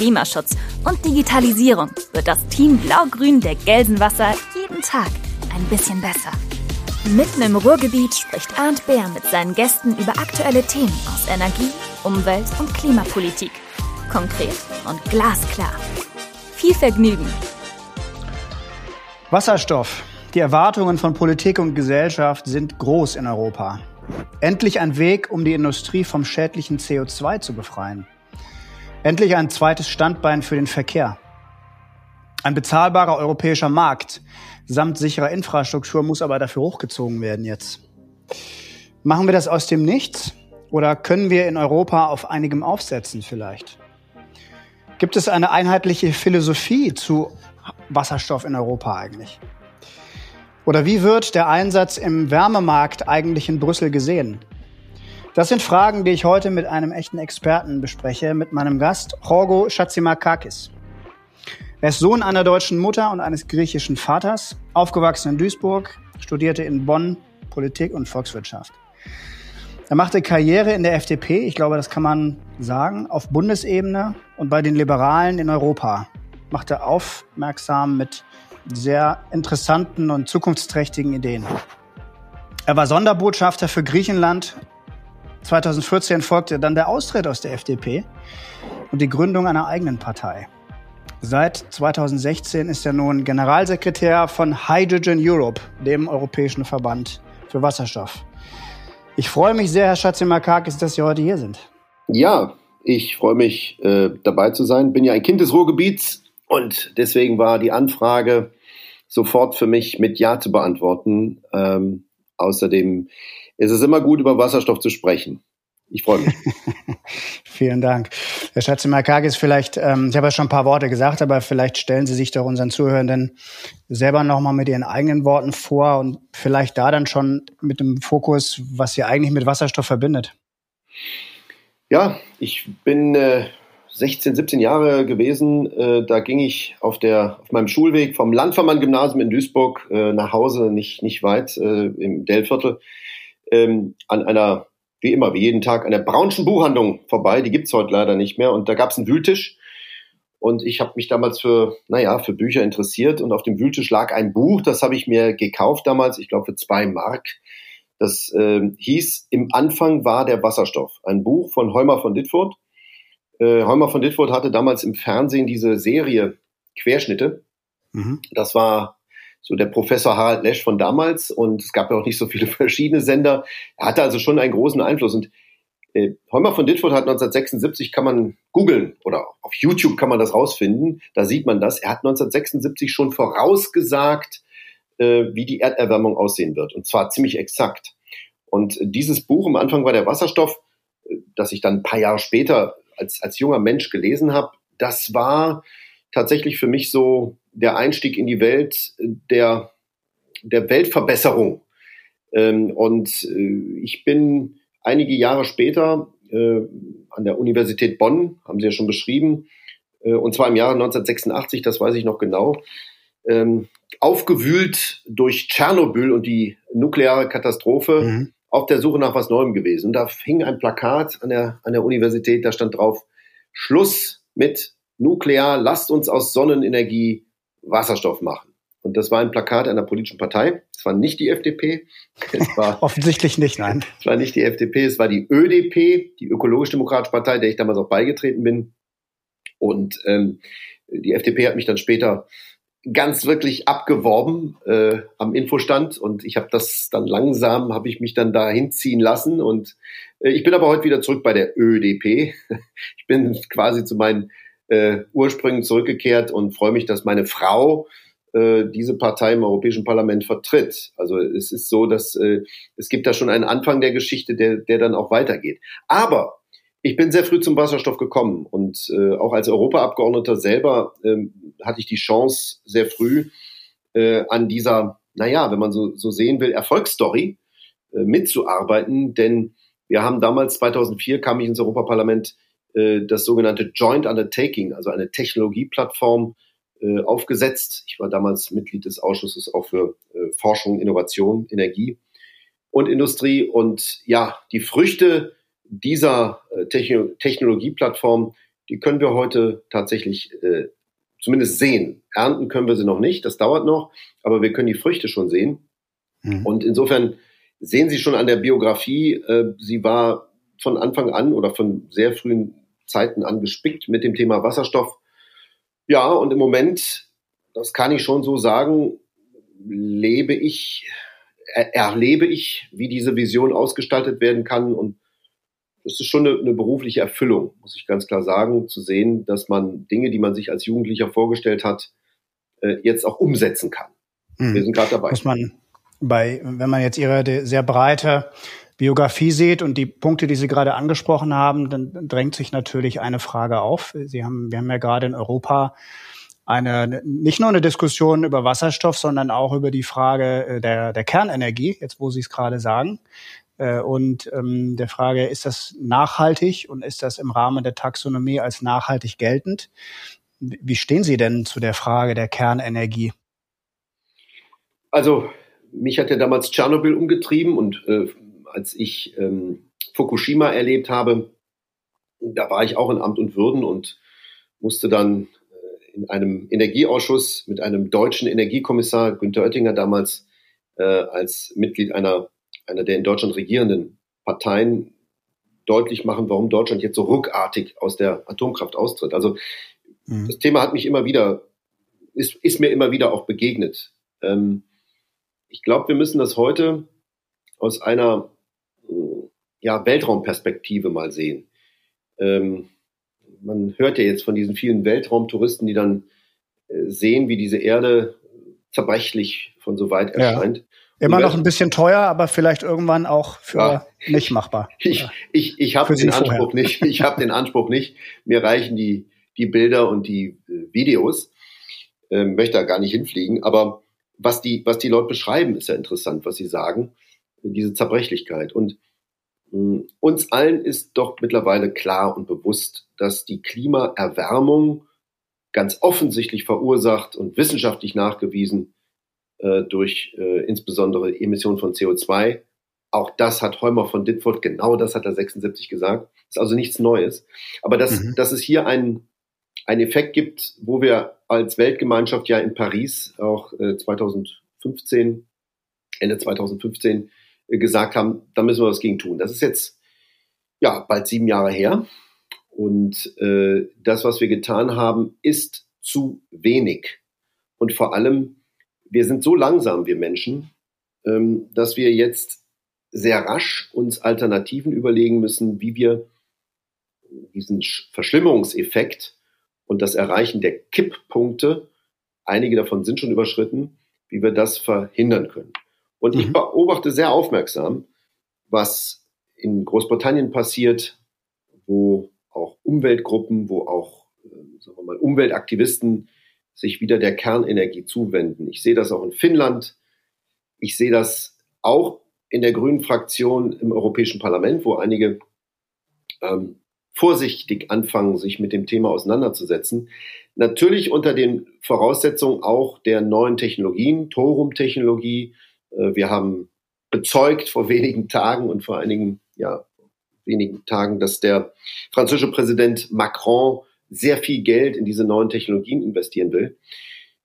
Klimaschutz und Digitalisierung wird das Team Blau-Grün der Gelsenwasser jeden Tag ein bisschen besser. Mitten im Ruhrgebiet spricht Arndt Bär mit seinen Gästen über aktuelle Themen aus Energie, Umwelt und Klimapolitik konkret und glasklar. Viel Vergnügen! Wasserstoff. Die Erwartungen von Politik und Gesellschaft sind groß in Europa. Endlich ein Weg, um die Industrie vom schädlichen CO2 zu befreien. Endlich ein zweites Standbein für den Verkehr. Ein bezahlbarer europäischer Markt samt sicherer Infrastruktur muss aber dafür hochgezogen werden jetzt. Machen wir das aus dem Nichts oder können wir in Europa auf einigem aufsetzen vielleicht? Gibt es eine einheitliche Philosophie zu Wasserstoff in Europa eigentlich? Oder wie wird der Einsatz im Wärmemarkt eigentlich in Brüssel gesehen? Das sind Fragen, die ich heute mit einem echten Experten bespreche, mit meinem Gast Jorgo Schatzimakakis. Er ist Sohn einer deutschen Mutter und eines griechischen Vaters, aufgewachsen in Duisburg, studierte in Bonn Politik und Volkswirtschaft. Er machte Karriere in der FDP, ich glaube, das kann man sagen, auf Bundesebene und bei den Liberalen in Europa. Machte aufmerksam mit sehr interessanten und zukunftsträchtigen Ideen. Er war Sonderbotschafter für Griechenland. 2014 folgte dann der Austritt aus der FDP und die Gründung einer eigenen Partei. Seit 2016 ist er nun Generalsekretär von Hydrogen Europe, dem europäischen Verband für Wasserstoff. Ich freue mich sehr, Herr Schatzimakakis, dass Sie heute hier sind. Ja, ich freue mich, äh, dabei zu sein. Bin ja ein Kind des Ruhrgebiets und deswegen war die Anfrage sofort für mich mit Ja zu beantworten. Ähm, außerdem ist es immer gut, über Wasserstoff zu sprechen. Ich freue mich. Vielen Dank. Herr Schatzimakakis, vielleicht, ähm, ich habe ja schon ein paar Worte gesagt, aber vielleicht stellen Sie sich doch unseren Zuhörenden selber nochmal mit Ihren eigenen Worten vor und vielleicht da dann schon mit dem Fokus, was Sie eigentlich mit Wasserstoff verbindet. Ja, ich bin äh, 16, 17 Jahre gewesen. Äh, da ging ich auf, der, auf meinem Schulweg vom Landvermann-Gymnasium in Duisburg äh, nach Hause, nicht, nicht weit äh, im Dellviertel, ähm, an einer wie immer, wie jeden Tag, an der Braunschen Buchhandlung vorbei. Die gibt's heute leider nicht mehr. Und da gab's einen Wühltisch. Und ich habe mich damals für, naja, für Bücher interessiert. Und auf dem Wühltisch lag ein Buch, das habe ich mir gekauft damals, ich glaube für zwei Mark. Das äh, hieß Im Anfang war der Wasserstoff. Ein Buch von Heumer von Dittfurt. Äh, Heumer von Dittfurt hatte damals im Fernsehen diese Serie Querschnitte. Mhm. Das war so der Professor Harald Lesch von damals und es gab ja auch nicht so viele verschiedene Sender. Er hatte also schon einen großen Einfluss und äh, Heumer von Ditford hat 1976, kann man googeln oder auf YouTube kann man das rausfinden, da sieht man das. Er hat 1976 schon vorausgesagt, äh, wie die Erderwärmung aussehen wird und zwar ziemlich exakt. Und dieses Buch, am Anfang war der Wasserstoff, äh, das ich dann ein paar Jahre später als, als junger Mensch gelesen habe, das war tatsächlich für mich so der Einstieg in die Welt der, der Weltverbesserung. Ähm, und äh, ich bin einige Jahre später äh, an der Universität Bonn, haben Sie ja schon beschrieben, äh, und zwar im Jahre 1986, das weiß ich noch genau, ähm, aufgewühlt durch Tschernobyl und die nukleare Katastrophe mhm. auf der Suche nach was Neuem gewesen. Und da hing ein Plakat an der, an der Universität, da stand drauf, Schluss mit Nuklear, lasst uns aus Sonnenenergie Wasserstoff machen. Und das war ein Plakat einer politischen Partei. Es war nicht die FDP. Es war offensichtlich nicht, nein. Es war nicht die FDP, es war die ÖDP, die Ökologisch-Demokratische Partei, der ich damals auch beigetreten bin. Und ähm, die FDP hat mich dann später ganz wirklich abgeworben äh, am Infostand und ich habe das dann langsam, habe ich mich dann da hinziehen lassen und äh, ich bin aber heute wieder zurück bei der ÖDP. Ich bin quasi zu meinen äh, Ursprüngen zurückgekehrt und freue mich, dass meine Frau äh, diese Partei im Europäischen Parlament vertritt. Also es ist so, dass äh, es gibt da schon einen Anfang der Geschichte, der, der dann auch weitergeht. Aber ich bin sehr früh zum Wasserstoff gekommen und äh, auch als Europaabgeordneter selber äh, hatte ich die Chance, sehr früh äh, an dieser, naja, wenn man so, so sehen will, Erfolgsstory äh, mitzuarbeiten. Denn wir haben damals, 2004, kam ich ins Europaparlament, äh, das sogenannte Joint Undertaking, also eine Technologieplattform, äh, aufgesetzt. Ich war damals Mitglied des Ausschusses auch für äh, Forschung, Innovation, Energie und Industrie. Und ja, die Früchte dieser äh, Technologieplattform, die können wir heute tatsächlich äh, zumindest sehen. Ernten können wir sie noch nicht, das dauert noch, aber wir können die Früchte schon sehen. Mhm. Und insofern sehen Sie schon an der Biografie, äh, sie war von Anfang an oder von sehr frühen Zeiten an gespickt mit dem Thema Wasserstoff. Ja, und im Moment, das kann ich schon so sagen, lebe ich, er, erlebe ich, wie diese Vision ausgestaltet werden kann und das ist schon eine, eine, berufliche Erfüllung, muss ich ganz klar sagen, zu sehen, dass man Dinge, die man sich als Jugendlicher vorgestellt hat, äh, jetzt auch umsetzen kann. Wir sind gerade dabei. Muss man bei, wenn man jetzt Ihre sehr breite Biografie sieht und die Punkte, die Sie gerade angesprochen haben, dann drängt sich natürlich eine Frage auf. Sie haben, wir haben ja gerade in Europa eine, nicht nur eine Diskussion über Wasserstoff, sondern auch über die Frage äh, der, der Kernenergie, jetzt wo Sie es gerade sagen. Äh, und ähm, der Frage, ist das nachhaltig und ist das im Rahmen der Taxonomie als nachhaltig geltend? Wie stehen Sie denn zu der Frage der Kernenergie? Also mich hat ja damals Tschernobyl umgetrieben und äh, als ich ähm, Fukushima erlebt habe, da war ich auch in Amt und Würden und musste dann äh, in einem Energieausschuss mit einem deutschen Energiekommissar, Günter Oettinger damals, äh, als Mitglied einer einer der in Deutschland regierenden Parteien deutlich machen, warum Deutschland jetzt so ruckartig aus der Atomkraft austritt. Also mhm. das Thema hat mich immer wieder, ist, ist mir immer wieder auch begegnet. Ähm, ich glaube, wir müssen das heute aus einer ja, Weltraumperspektive mal sehen. Ähm, man hört ja jetzt von diesen vielen Weltraumtouristen, die dann äh, sehen, wie diese Erde zerbrechlich von so weit erscheint. Ja. Immer noch ein bisschen teuer, aber vielleicht irgendwann auch für ja. nicht machbar. Ich, ich, ich habe den Anspruch vorher. nicht. Ich habe den Anspruch nicht. Mir reichen die, die Bilder und die äh, Videos. Ähm, möchte da gar nicht hinfliegen. Aber was die, was die Leute beschreiben, ist ja interessant, was sie sagen. Diese Zerbrechlichkeit. Und uns allen ist doch mittlerweile klar und bewusst, dass die Klimaerwärmung ganz offensichtlich verursacht und wissenschaftlich nachgewiesen äh, durch äh, insbesondere Emissionen von CO2. Auch das hat Heumer von Ditford, genau das hat er 76 gesagt. Ist also nichts Neues. Aber dass, mhm. dass es hier einen, einen Effekt gibt, wo wir als Weltgemeinschaft ja in Paris auch äh, 2015, Ende 2015 äh, gesagt haben, da müssen wir was gegen tun. Das ist jetzt ja bald sieben Jahre her. Und äh, das, was wir getan haben, ist zu wenig. Und vor allem wir sind so langsam, wir Menschen, ähm, dass wir jetzt sehr rasch uns Alternativen überlegen müssen, wie wir diesen Verschlimmerungseffekt und das Erreichen der Kipppunkte, einige davon sind schon überschritten, wie wir das verhindern können. Und mhm. ich beobachte sehr aufmerksam, was in Großbritannien passiert, wo auch Umweltgruppen, wo auch äh, sagen wir mal, Umweltaktivisten sich wieder der Kernenergie zuwenden. Ich sehe das auch in Finnland. Ich sehe das auch in der Grünen Fraktion im Europäischen Parlament, wo einige ähm, vorsichtig anfangen, sich mit dem Thema auseinanderzusetzen. Natürlich unter den Voraussetzungen auch der neuen Technologien, Torum-Technologie. Wir haben bezeugt vor wenigen Tagen und vor einigen, ja, wenigen Tagen, dass der französische Präsident Macron sehr viel Geld in diese neuen Technologien investieren will.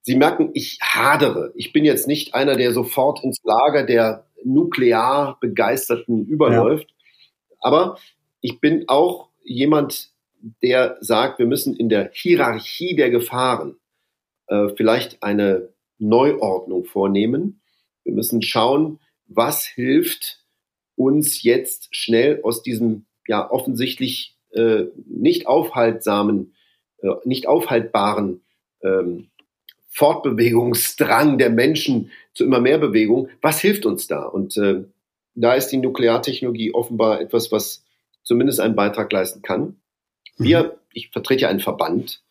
Sie merken, ich hadere. Ich bin jetzt nicht einer, der sofort ins Lager der nuklear begeisterten überläuft. Ja. Aber ich bin auch jemand, der sagt, wir müssen in der Hierarchie der Gefahren äh, vielleicht eine Neuordnung vornehmen. Wir müssen schauen, was hilft uns jetzt schnell aus diesem ja offensichtlich äh, nicht aufhaltsamen äh, nicht aufhaltbaren ähm, Fortbewegungsdrang der Menschen zu immer mehr Bewegung. Was hilft uns da? Und äh, da ist die Nukleartechnologie offenbar etwas, was zumindest einen Beitrag leisten kann. Wir, mhm. ich vertrete ja einen Verband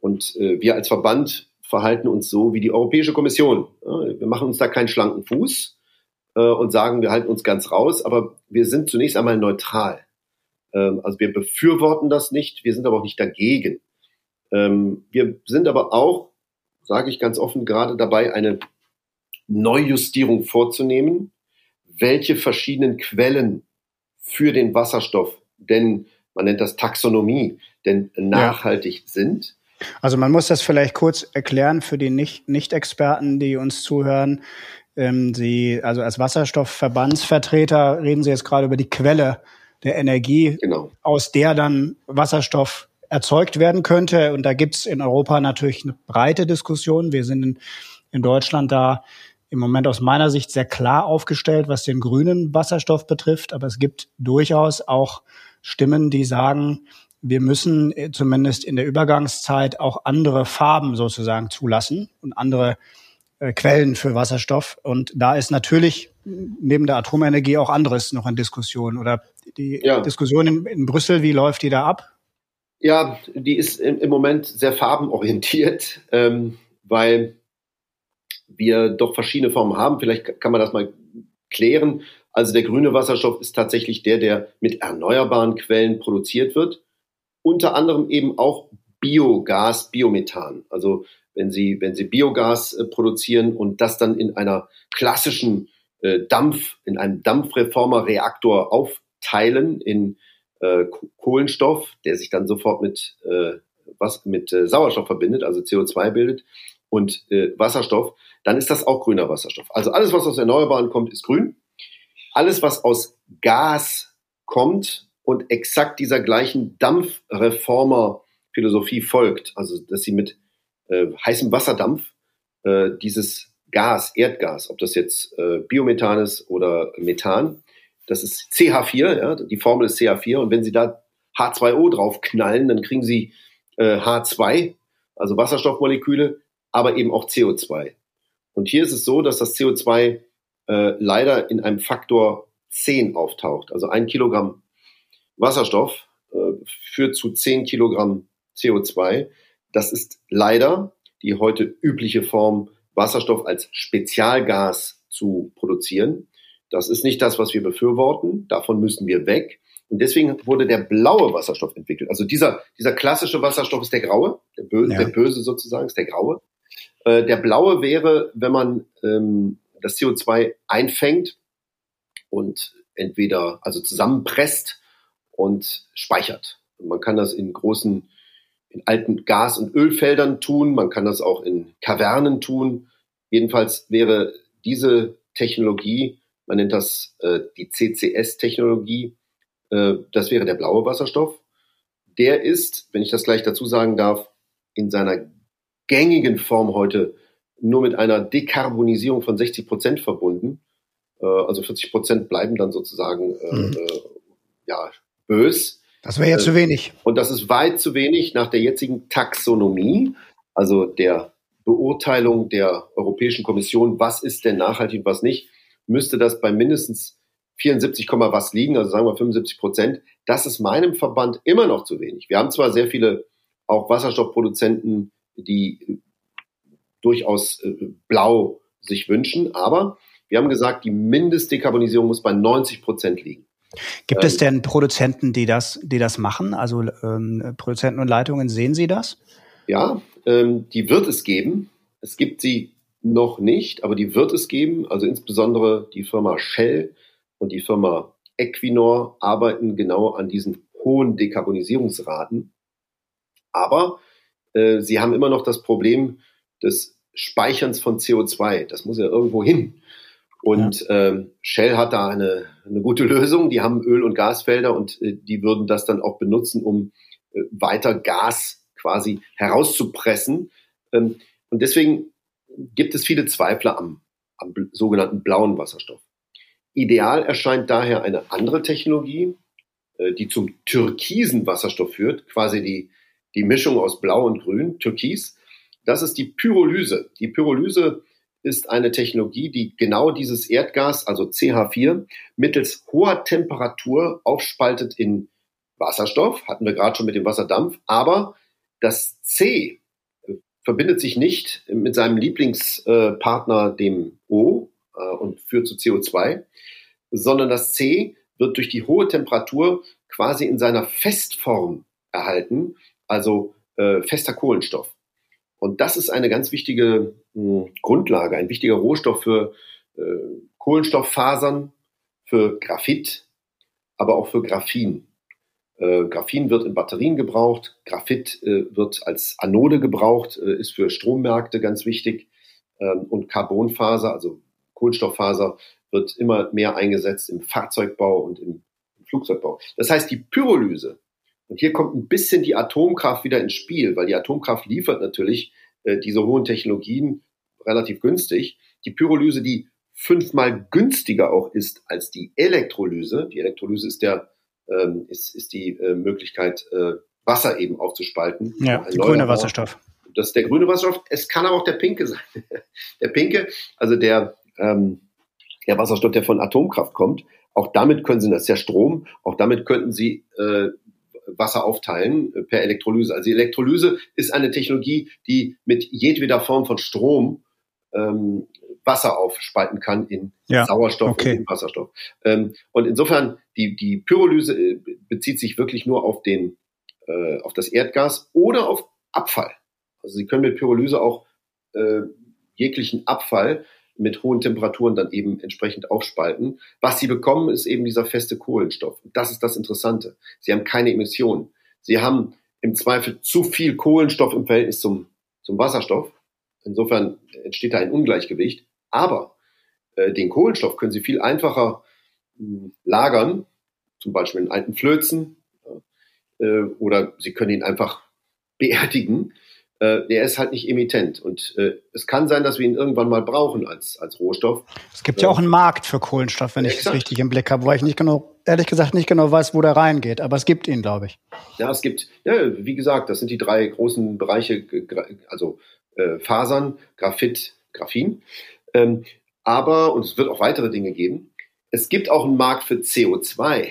und äh, wir als Verband verhalten uns so wie die Europäische Kommission. Wir machen uns da keinen schlanken Fuß äh, und sagen, wir halten uns ganz raus, aber wir sind zunächst einmal neutral. Ähm, also wir befürworten das nicht, wir sind aber auch nicht dagegen. Ähm, wir sind aber auch, sage ich ganz offen, gerade dabei, eine Neujustierung vorzunehmen, welche verschiedenen Quellen für den Wasserstoff, denn man nennt das Taxonomie, denn nachhaltig ja. sind. Also man muss das vielleicht kurz erklären für die Nicht-Experten, die uns zuhören. Ähm, Sie, also als Wasserstoffverbandsvertreter reden Sie jetzt gerade über die Quelle der Energie, genau. aus der dann Wasserstoff erzeugt werden könnte. Und da gibt's in Europa natürlich eine breite Diskussion. Wir sind in, in Deutschland da im Moment aus meiner Sicht sehr klar aufgestellt, was den grünen Wasserstoff betrifft. Aber es gibt durchaus auch Stimmen, die sagen, wir müssen äh, zumindest in der Übergangszeit auch andere Farben sozusagen zulassen und andere äh, Quellen für Wasserstoff. Und da ist natürlich neben der Atomenergie auch anderes noch in Diskussion. Oder die ja. Diskussion in, in, Brüssel, wie läuft die da ab? Ja, die ist im, im Moment sehr farbenorientiert, ähm, weil wir doch verschiedene Formen haben. Vielleicht kann man das mal klären. Also der grüne Wasserstoff ist tatsächlich der, der mit erneuerbaren Quellen produziert wird unter anderem eben auch Biogas, Biomethan. Also wenn Sie, wenn Sie Biogas äh, produzieren und das dann in einer klassischen äh, Dampf, in einem Dampfreformer-Reaktor aufteilen in äh, Kohlenstoff, der sich dann sofort mit, äh, was, mit äh, Sauerstoff verbindet, also CO2 bildet, und äh, Wasserstoff, dann ist das auch grüner Wasserstoff. Also alles, was aus Erneuerbaren kommt, ist grün. Alles, was aus Gas kommt, und exakt dieser gleichen Dampfreformer-Philosophie folgt. Also, dass sie mit äh, heißem Wasserdampf äh, dieses Gas, Erdgas, ob das jetzt äh, Biomethan ist oder Methan, das ist CH4, ja, die Formel ist CH4 und wenn Sie da H2O drauf knallen, dann kriegen Sie äh, H2, also Wasserstoffmoleküle, aber eben auch CO2. Und hier ist es so, dass das CO2 äh, leider in einem Faktor 10 auftaucht. Also ein Kilogramm Wasserstoff äh, führt zu 10 Kilogramm CO2. Das ist leider die heute übliche Form, Wasserstoff als Spezialgas zu produzieren. Das ist nicht das, was wir befürworten. Davon müssen wir weg. Und deswegen wurde der blaue Wasserstoff entwickelt. Also dieser, dieser klassische Wasserstoff ist der graue, der, Bö ja. der böse sozusagen ist der graue. Äh, der blaue wäre, wenn man ähm, das CO2 einfängt und entweder also zusammenpresst und speichert. Man kann das in großen, in alten Gas- und Ölfeldern tun, man kann das auch in Kavernen tun. Jedenfalls wäre diese Technologie, man nennt das äh, die CCS-Technologie, äh, das wäre der blaue Wasserstoff. Der ist, wenn ich das gleich dazu sagen darf, in seiner gängigen Form heute nur mit einer Dekarbonisierung von 60 Prozent verbunden. Äh, also 40 Prozent bleiben dann sozusagen äh, mhm. Äh, ja, bös. Das wäre jetzt äh, zu wenig. Und das ist weit zu wenig nach der jetzigen Taxonomie, also der Beurteilung der Europäischen Kommission, was ist denn nachhaltig und was nicht, müsste das bei mindestens 74, was liegen, also sagen wir 75 Prozent. Das ist meinem Verband immer noch zu wenig. Wir haben zwar sehr viele auch Wasserstoffproduzenten, die durchaus äh, blau sich wünschen, aber wir haben gesagt, die Mindestdekarbonisierung muss bei 90 Prozent liegen. Gibt ähm, es denn Produzenten, die das, die das machen? Also ähm, Produzenten und Leitungen, sehen Sie das? Ja, ähm, die wird es geben. Es gibt sie noch nicht, aber die wird es geben. Also insbesondere die Firma Shell und die Firma Equinor arbeiten genau an diesen hohen Dekarbonisierungsraten. Aber äh, sie haben immer noch das Problem des Speicherns von CO2. Das muss ja irgendwo hin. Und ja. ähm, Shell hat da eine, eine gute Lösung. Die haben Öl- und Gasfelder und äh, die würden das dann auch benutzen, um äh, weiter Gas quasi herauszupressen. Ähm, und deswegen gibt es viele Zweifler am, am sogenannten blauen Wasserstoff. Ideal erscheint daher eine andere Technologie, äh, die zum türkisen Wasserstoff führt, quasi die, die Mischung aus Blau und Grün, Türkis. Das ist die Pyrolyse. Die Pyrolyse ist eine Technologie, die genau dieses Erdgas, also CH4, mittels hoher Temperatur aufspaltet in Wasserstoff, hatten wir gerade schon mit dem Wasserdampf, aber das C verbindet sich nicht mit seinem Lieblingspartner, dem O, äh, und führt zu CO2, sondern das C wird durch die hohe Temperatur quasi in seiner Festform erhalten, also äh, fester Kohlenstoff. Und das ist eine ganz wichtige mh, hm, Grundlage, ein wichtiger Rohstoff für äh, Kohlenstofffasern, für Graphit, aber auch für Graphin. Äh, Graphin wird in Batterien gebraucht, Graphit äh, wird als Anode gebraucht, äh, ist für Strommärkte ganz wichtig ähm, und Carbonfaser, also Kohlenstofffaser, wird immer mehr eingesetzt im Fahrzeugbau und im, im Flugzeugbau. Das heißt, die Pyrolyse, und hier kommt ein bisschen die Atomkraft wieder ins Spiel, weil die Atomkraft liefert natürlich äh, diese hohen Technologien relativ günstig. Die Pyrolyse, die fünfmal günstiger auch ist als die Elektrolyse. Die Elektrolyse ist der ähm, ist, ist die äh, Möglichkeit, äh, Wasser eben aufzuspalten. Ja, der grüne Wasserstoff. Das ist der grüne Wasserstoff. Es kann aber auch der pinke sein. der pinke, also der, ähm, der Wasserstoff, der von Atomkraft kommt. Auch damit können Sie, das ist ja Strom, auch damit könnten Sie äh, Wasser aufteilen äh, per Elektrolyse. Also die Elektrolyse ist eine Technologie, die mit jedweder Form von Strom ähm, Wasser aufspalten kann in ja, Sauerstoff okay. und in Wasserstoff. Ähm, und insofern, die, die Pyrolyse äh, bezieht sich wirklich nur auf den, äh, auf das Erdgas oder auf Abfall. Also Sie können mit Pyrolyse auch äh, jeglichen Abfall mit hohen Temperaturen dann eben entsprechend aufspalten. Was Sie bekommen, ist eben dieser feste Kohlenstoff. Das ist das Interessante. Sie haben keine Emissionen. Sie haben im Zweifel zu viel Kohlenstoff im Verhältnis zum, zum Wasserstoff. Insofern entsteht da ein Ungleichgewicht. Aber äh, den Kohlenstoff können Sie viel einfacher mh, hm, lagern, zum Beispiel in alten Flözen, äh, oder Sie können ihn einfach beerdigen. Äh, der ist halt nicht emittent. Und äh, es kann sein, dass wir ihn irgendwann mal brauchen als, als Rohstoff. Es gibt ja auch einen Markt für Kohlenstoff, wenn ich es richtig im Blick habe, weil ich nicht genau, ehrlich gesagt nicht genau weiß, wo der reingeht. Aber es gibt ihn, glaube ich. Ja, es gibt, ja, wie gesagt, das sind die drei großen Bereiche, also äh, Fasern, Graphit, Graphin. Ähm, aber, und es wird auch weitere Dinge geben, es gibt auch einen Markt für CO2.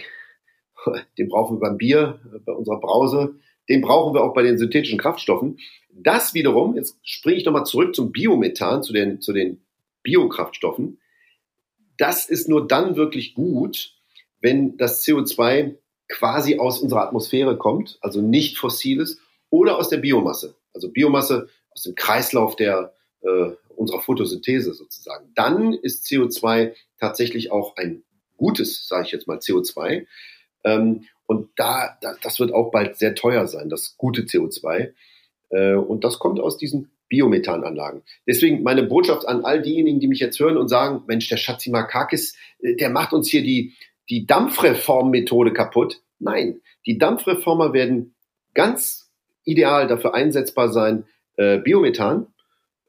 Den brauchen wir beim Bier, äh, bei unserer Brause. Den brauchen wir auch bei den synthetischen Kraftstoffen. Das wiederum, jetzt springe ich nochmal zurück zum Biomethan, zu den, zu den Biokraftstoffen. Das ist nur dann wirklich gut, wenn das CO2 quasi aus unserer Atmosphäre kommt, also nicht fossiles, oder aus der Biomasse. Also Biomasse aus dem Kreislauf der, äh, unserer Photosynthese sozusagen. Dann ist CO2 tatsächlich auch ein gutes, sage ich jetzt mal, CO2. Ähm, und da, da, das wird auch bald sehr teuer sein, das gute CO2. Äh, und das kommt aus diesen Biomethananlagen. Deswegen meine Botschaft an all diejenigen, die mich jetzt hören und sagen, Mensch, der Schatzimakakis, äh, der macht uns hier die, die Dampfreformmethode kaputt. Nein, die Dampfreformer werden ganz ideal dafür einsetzbar sein, äh, Biomethan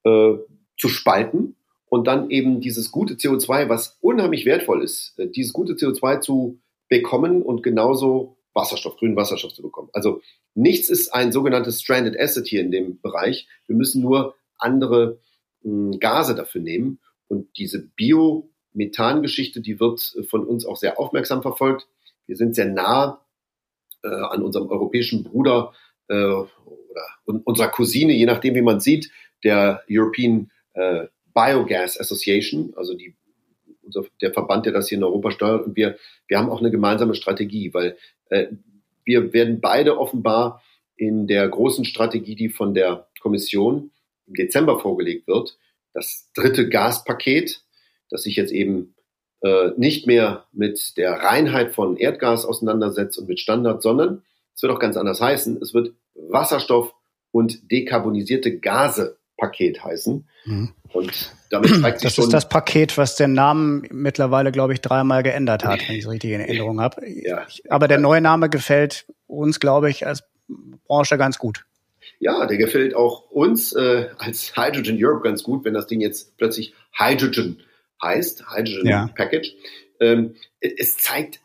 zu spalten und dann eben dieses gute CO2, was unheimlich wertvoll ist, dieses gute CO2 zu bekommen und genauso Wasserstoff, grünen Wasserstoff zu bekommen. Also nichts ist ein sogenanntes Stranded Asset hier in dem Bereich. Wir müssen nur andere mh, hm, Gase dafür nehmen. Und diese Biomethan-Geschichte, die wird von uns auch sehr aufmerksam verfolgt. Wir sind sehr nah äh, an unserem europäischen Bruder äh, oder unserer Cousine, je nachdem, wie man sieht, der European äh, Biogas Association, also die, unser, der Verband, der das hier in Europa steuert. Und wir, wir haben auch eine gemeinsame Strategie, weil äh, wir werden beide offenbar in der großen Strategie, die von der Kommission im Dezember vorgelegt wird, das dritte Gaspaket, das sich jetzt eben äh, nicht mehr mit der Reinheit von Erdgas auseinandersetzt und mit Standards, sondern es wird auch ganz anders heißen. Es wird Wasserstoff und dekarbonisierte Gase Paket heißen. Mhm. Und damit zeigt sich Das schon, ist das Paket, was den Namen mittlerweile, glaube ich, dreimal geändert hat, wenn ich es richtig in Erinnerung habe. Ja. Aber der neue Name gefällt uns, glaube ich, als Branche ganz gut. Ja, der gefällt auch uns äh, als Hydrogen Europe ganz gut, wenn das Ding jetzt plötzlich Hydrogen heißt, Hydrogen ja. Package. Ähm, es zeigt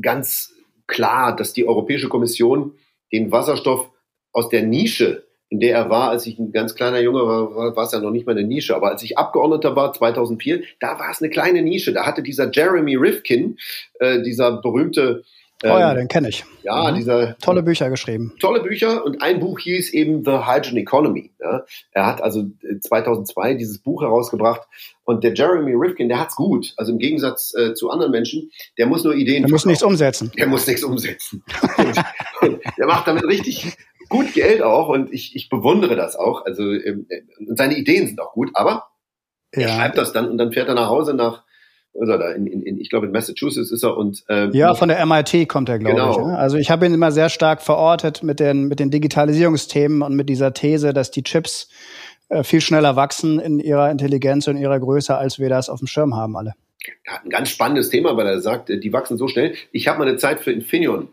ganz klar, dass die Europäische Kommission den Wasserstoff aus der Nische in der er war, als ich ein ganz kleiner Junge war, war, war es ja noch nicht mal eine Nische. Aber als ich Abgeordneter war, 2004, da war es eine kleine Nische. Da hatte dieser Jeremy Rifkin, äh, dieser berühmte oh ja, ähm, den kenne ich. Ja, mhm. dieser tolle Bücher geschrieben. Tolle Bücher und ein Buch hieß eben The Hydrogen Economy. Ja. Er hat also 2002 äh, dieses Buch herausgebracht und der Jeremy Rifkin, der hat's gut. Also im Gegensatz äh, zu anderen Menschen, der muss nur Ideen. Der muss nichts umsetzen. Der muss nichts umsetzen. und, und der macht damit richtig gut Geld auch und ich, ich bewundere das auch. Also ähm, seine Ideen sind auch gut, aber ja. er schreibt das dann und dann fährt er nach Hause nach er da? In, in, in, ich glaube, in Massachusetts ist er und äh, ja, von der MIT kommt er, glaube genau. ich. Ne? Also ich habe ihn immer sehr stark verortet mit den mit den Digitalisierungsthemen und mit dieser These, dass die Chips äh, viel schneller wachsen in ihrer Intelligenz und ihrer Größe, als wir das auf dem Schirm haben alle. Ja, ein ganz spannendes Thema, weil er sagt, die wachsen so schnell. Ich habe mal eine Zeit für Infineon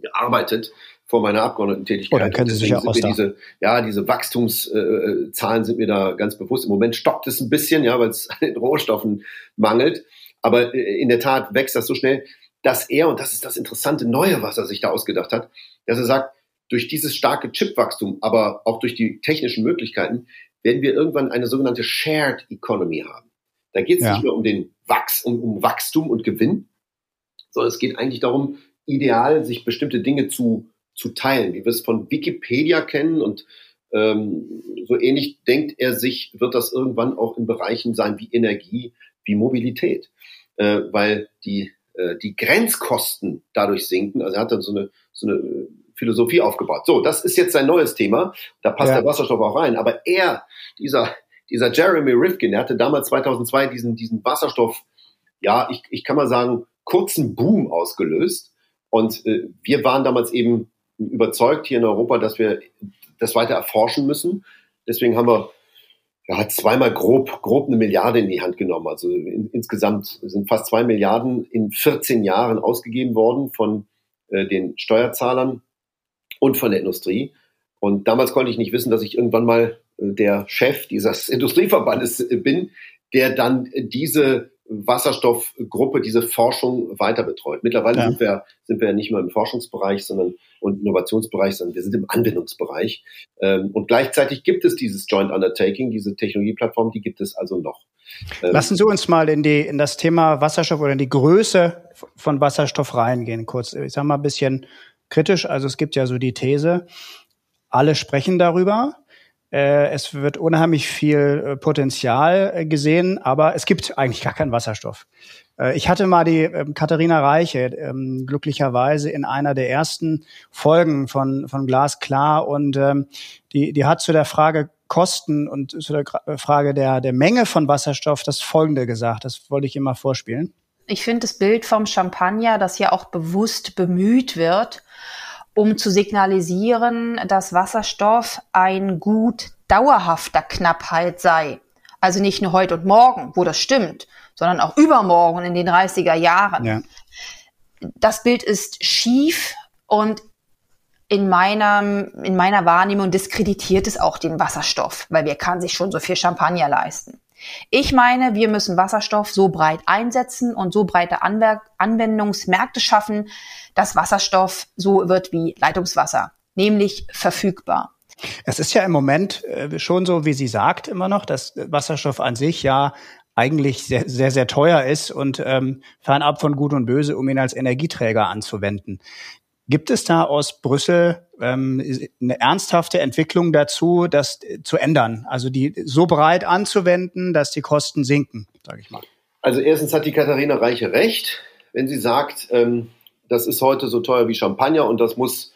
gearbeitet vor meiner Abgeordnetentätigkeit. Oh, können Sie sich ja aus diese, ja, diese Wachstumszahlen äh, sind mir da ganz bewusst. Im Moment stockt es ein bisschen, ja, weil es an den Rohstoffen mangelt. Aber äh, in der Tat wächst das so schnell, dass er, und das ist das interessante Neue, was er sich da ausgedacht hat, dass er sagt, durch dieses starke Chipwachstum, aber auch durch die technischen Möglichkeiten, werden wir irgendwann eine sogenannte Shared Economy haben. Da geht es ja. nicht mehr um den Wachs, um, um Wachstum und Gewinn, sondern es geht eigentlich darum, ideal sich bestimmte Dinge zu zu teilen, wie wir es von Wikipedia kennen und ähm, so ähnlich denkt er sich, wird das irgendwann auch in Bereichen sein wie Energie, wie Mobilität, äh, weil die, äh, die Grenzkosten dadurch sinken. Also er hat dann so eine, so eine Philosophie aufgebaut. So, das ist jetzt sein neues Thema. Da passt ja. der Wasserstoff auch rein. Aber er, dieser, dieser Jeremy Rifkin, der hatte damals 2002 diesen, diesen Wasserstoff, ja, ich, ich kann mal sagen, kurzen Boom ausgelöst. Und äh, wir waren damals eben überzeugt hier in Europa, dass wir das weiter erforschen müssen. Deswegen haben wir ja, zweimal grob, grob eine Milliarde in die Hand genommen. Also in, insgesamt sind fast zwei Milliarden in 14 Jahren ausgegeben worden von äh, den Steuerzahlern und von der Industrie. Und damals konnte ich nicht wissen, dass ich irgendwann mal äh, der Chef dieses Industrieverbandes äh, bin, der dann diese Wasserstoffgruppe diese Forschung weiter betreut. Mittlerweile ja. sind wir sind wir nicht mehr im Forschungsbereich, sondern und Innovationsbereich, sondern wir sind im Anwendungsbereich. Ähm, und gleichzeitig gibt es dieses Joint Undertaking, diese Technologieplattform, die gibt es also noch. Ähm, Lassen Sie uns mal in die in das Thema Wasserstoff oder in die Größe von Wasserstoff reingehen. Kurz, ich sage mal ein bisschen kritisch. Also es gibt ja so die These, alle sprechen darüber. Äh, es wird unheimlich viel äh, Potenzial äh, gesehen, aber es gibt eigentlich gar keinen Wasserstoff. Ich hatte mal die ähm, Katharina Reiche ähm, glücklicherweise in einer der ersten Folgen von, von Glas klar und ähm, die, die hat zu der Frage Kosten und zu der Frage der, der Menge von Wasserstoff das Folgende gesagt. Das wollte ich immer vorspielen. Ich finde das Bild vom Champagner, das ja auch bewusst bemüht wird, um zu signalisieren, dass Wasserstoff ein Gut dauerhafter Knappheit sei. Also nicht nur heute und morgen, wo das stimmt, sondern auch übermorgen in den 30er Jahren. Ja. Das Bild ist schief und in meiner, in meiner Wahrnehmung diskreditiert es auch den Wasserstoff, weil wer kann sich schon so viel Champagner leisten? Ich meine, wir müssen Wasserstoff so breit einsetzen und so breite Anwer Anwendungsmärkte schaffen, dass Wasserstoff so wird wie Leitungswasser, nämlich verfügbar. Es ist ja im Moment äh, schon so, wie sie sagt, immer noch, dass Wasserstoff an sich ja eigentlich sehr, sehr, sehr teuer ist und ähm, fernab von Gut und Böse, um ihn als Energieträger anzuwenden. Gibt es da aus Brüssel ähm, eine ernsthafte Entwicklung dazu, das zu ändern? Also die so breit anzuwenden, dass die Kosten sinken, sage ich mal. Also erstens hat die Katharina Reiche recht, wenn sie sagt, ähm, das ist heute so teuer wie Champagner und das muss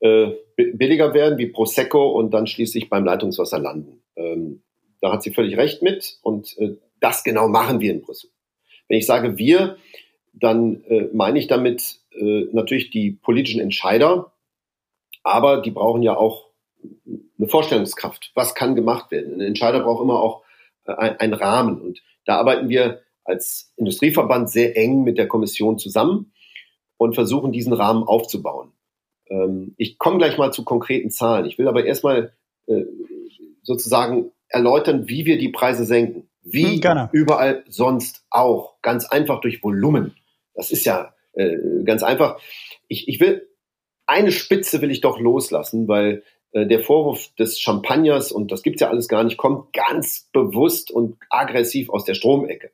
äh, billiger werden wie Prosecco und dann schließlich beim Leitungswasser landen. Ähm, da hat sie völlig recht mit und äh, das genau machen wir in Brüssel. Wenn ich sage wir, dann äh, meine ich damit äh, natürlich die politischen Entscheider, aber die brauchen ja auch eine Vorstellungskraft. Was kann gemacht werden? Ein Entscheider braucht immer auch äh, einen Rahmen. Und da arbeiten wir als Industrieverband sehr eng mit der Kommission zusammen und versuchen, diesen Rahmen aufzubauen. Ähm, ich komme gleich mal zu konkreten Zahlen. Ich will aber erstmal äh, sozusagen erläutern, wie wir die Preise senken. Wie hm, überall sonst auch. Ganz einfach durch Volumen. Das ist ja äh, ganz einfach. Ich, ich will, eine Spitze will ich doch loslassen, weil äh, der Vorwurf des Champagners, und das gibt's ja alles gar nicht, kommt ganz bewusst und aggressiv aus der Stromecke.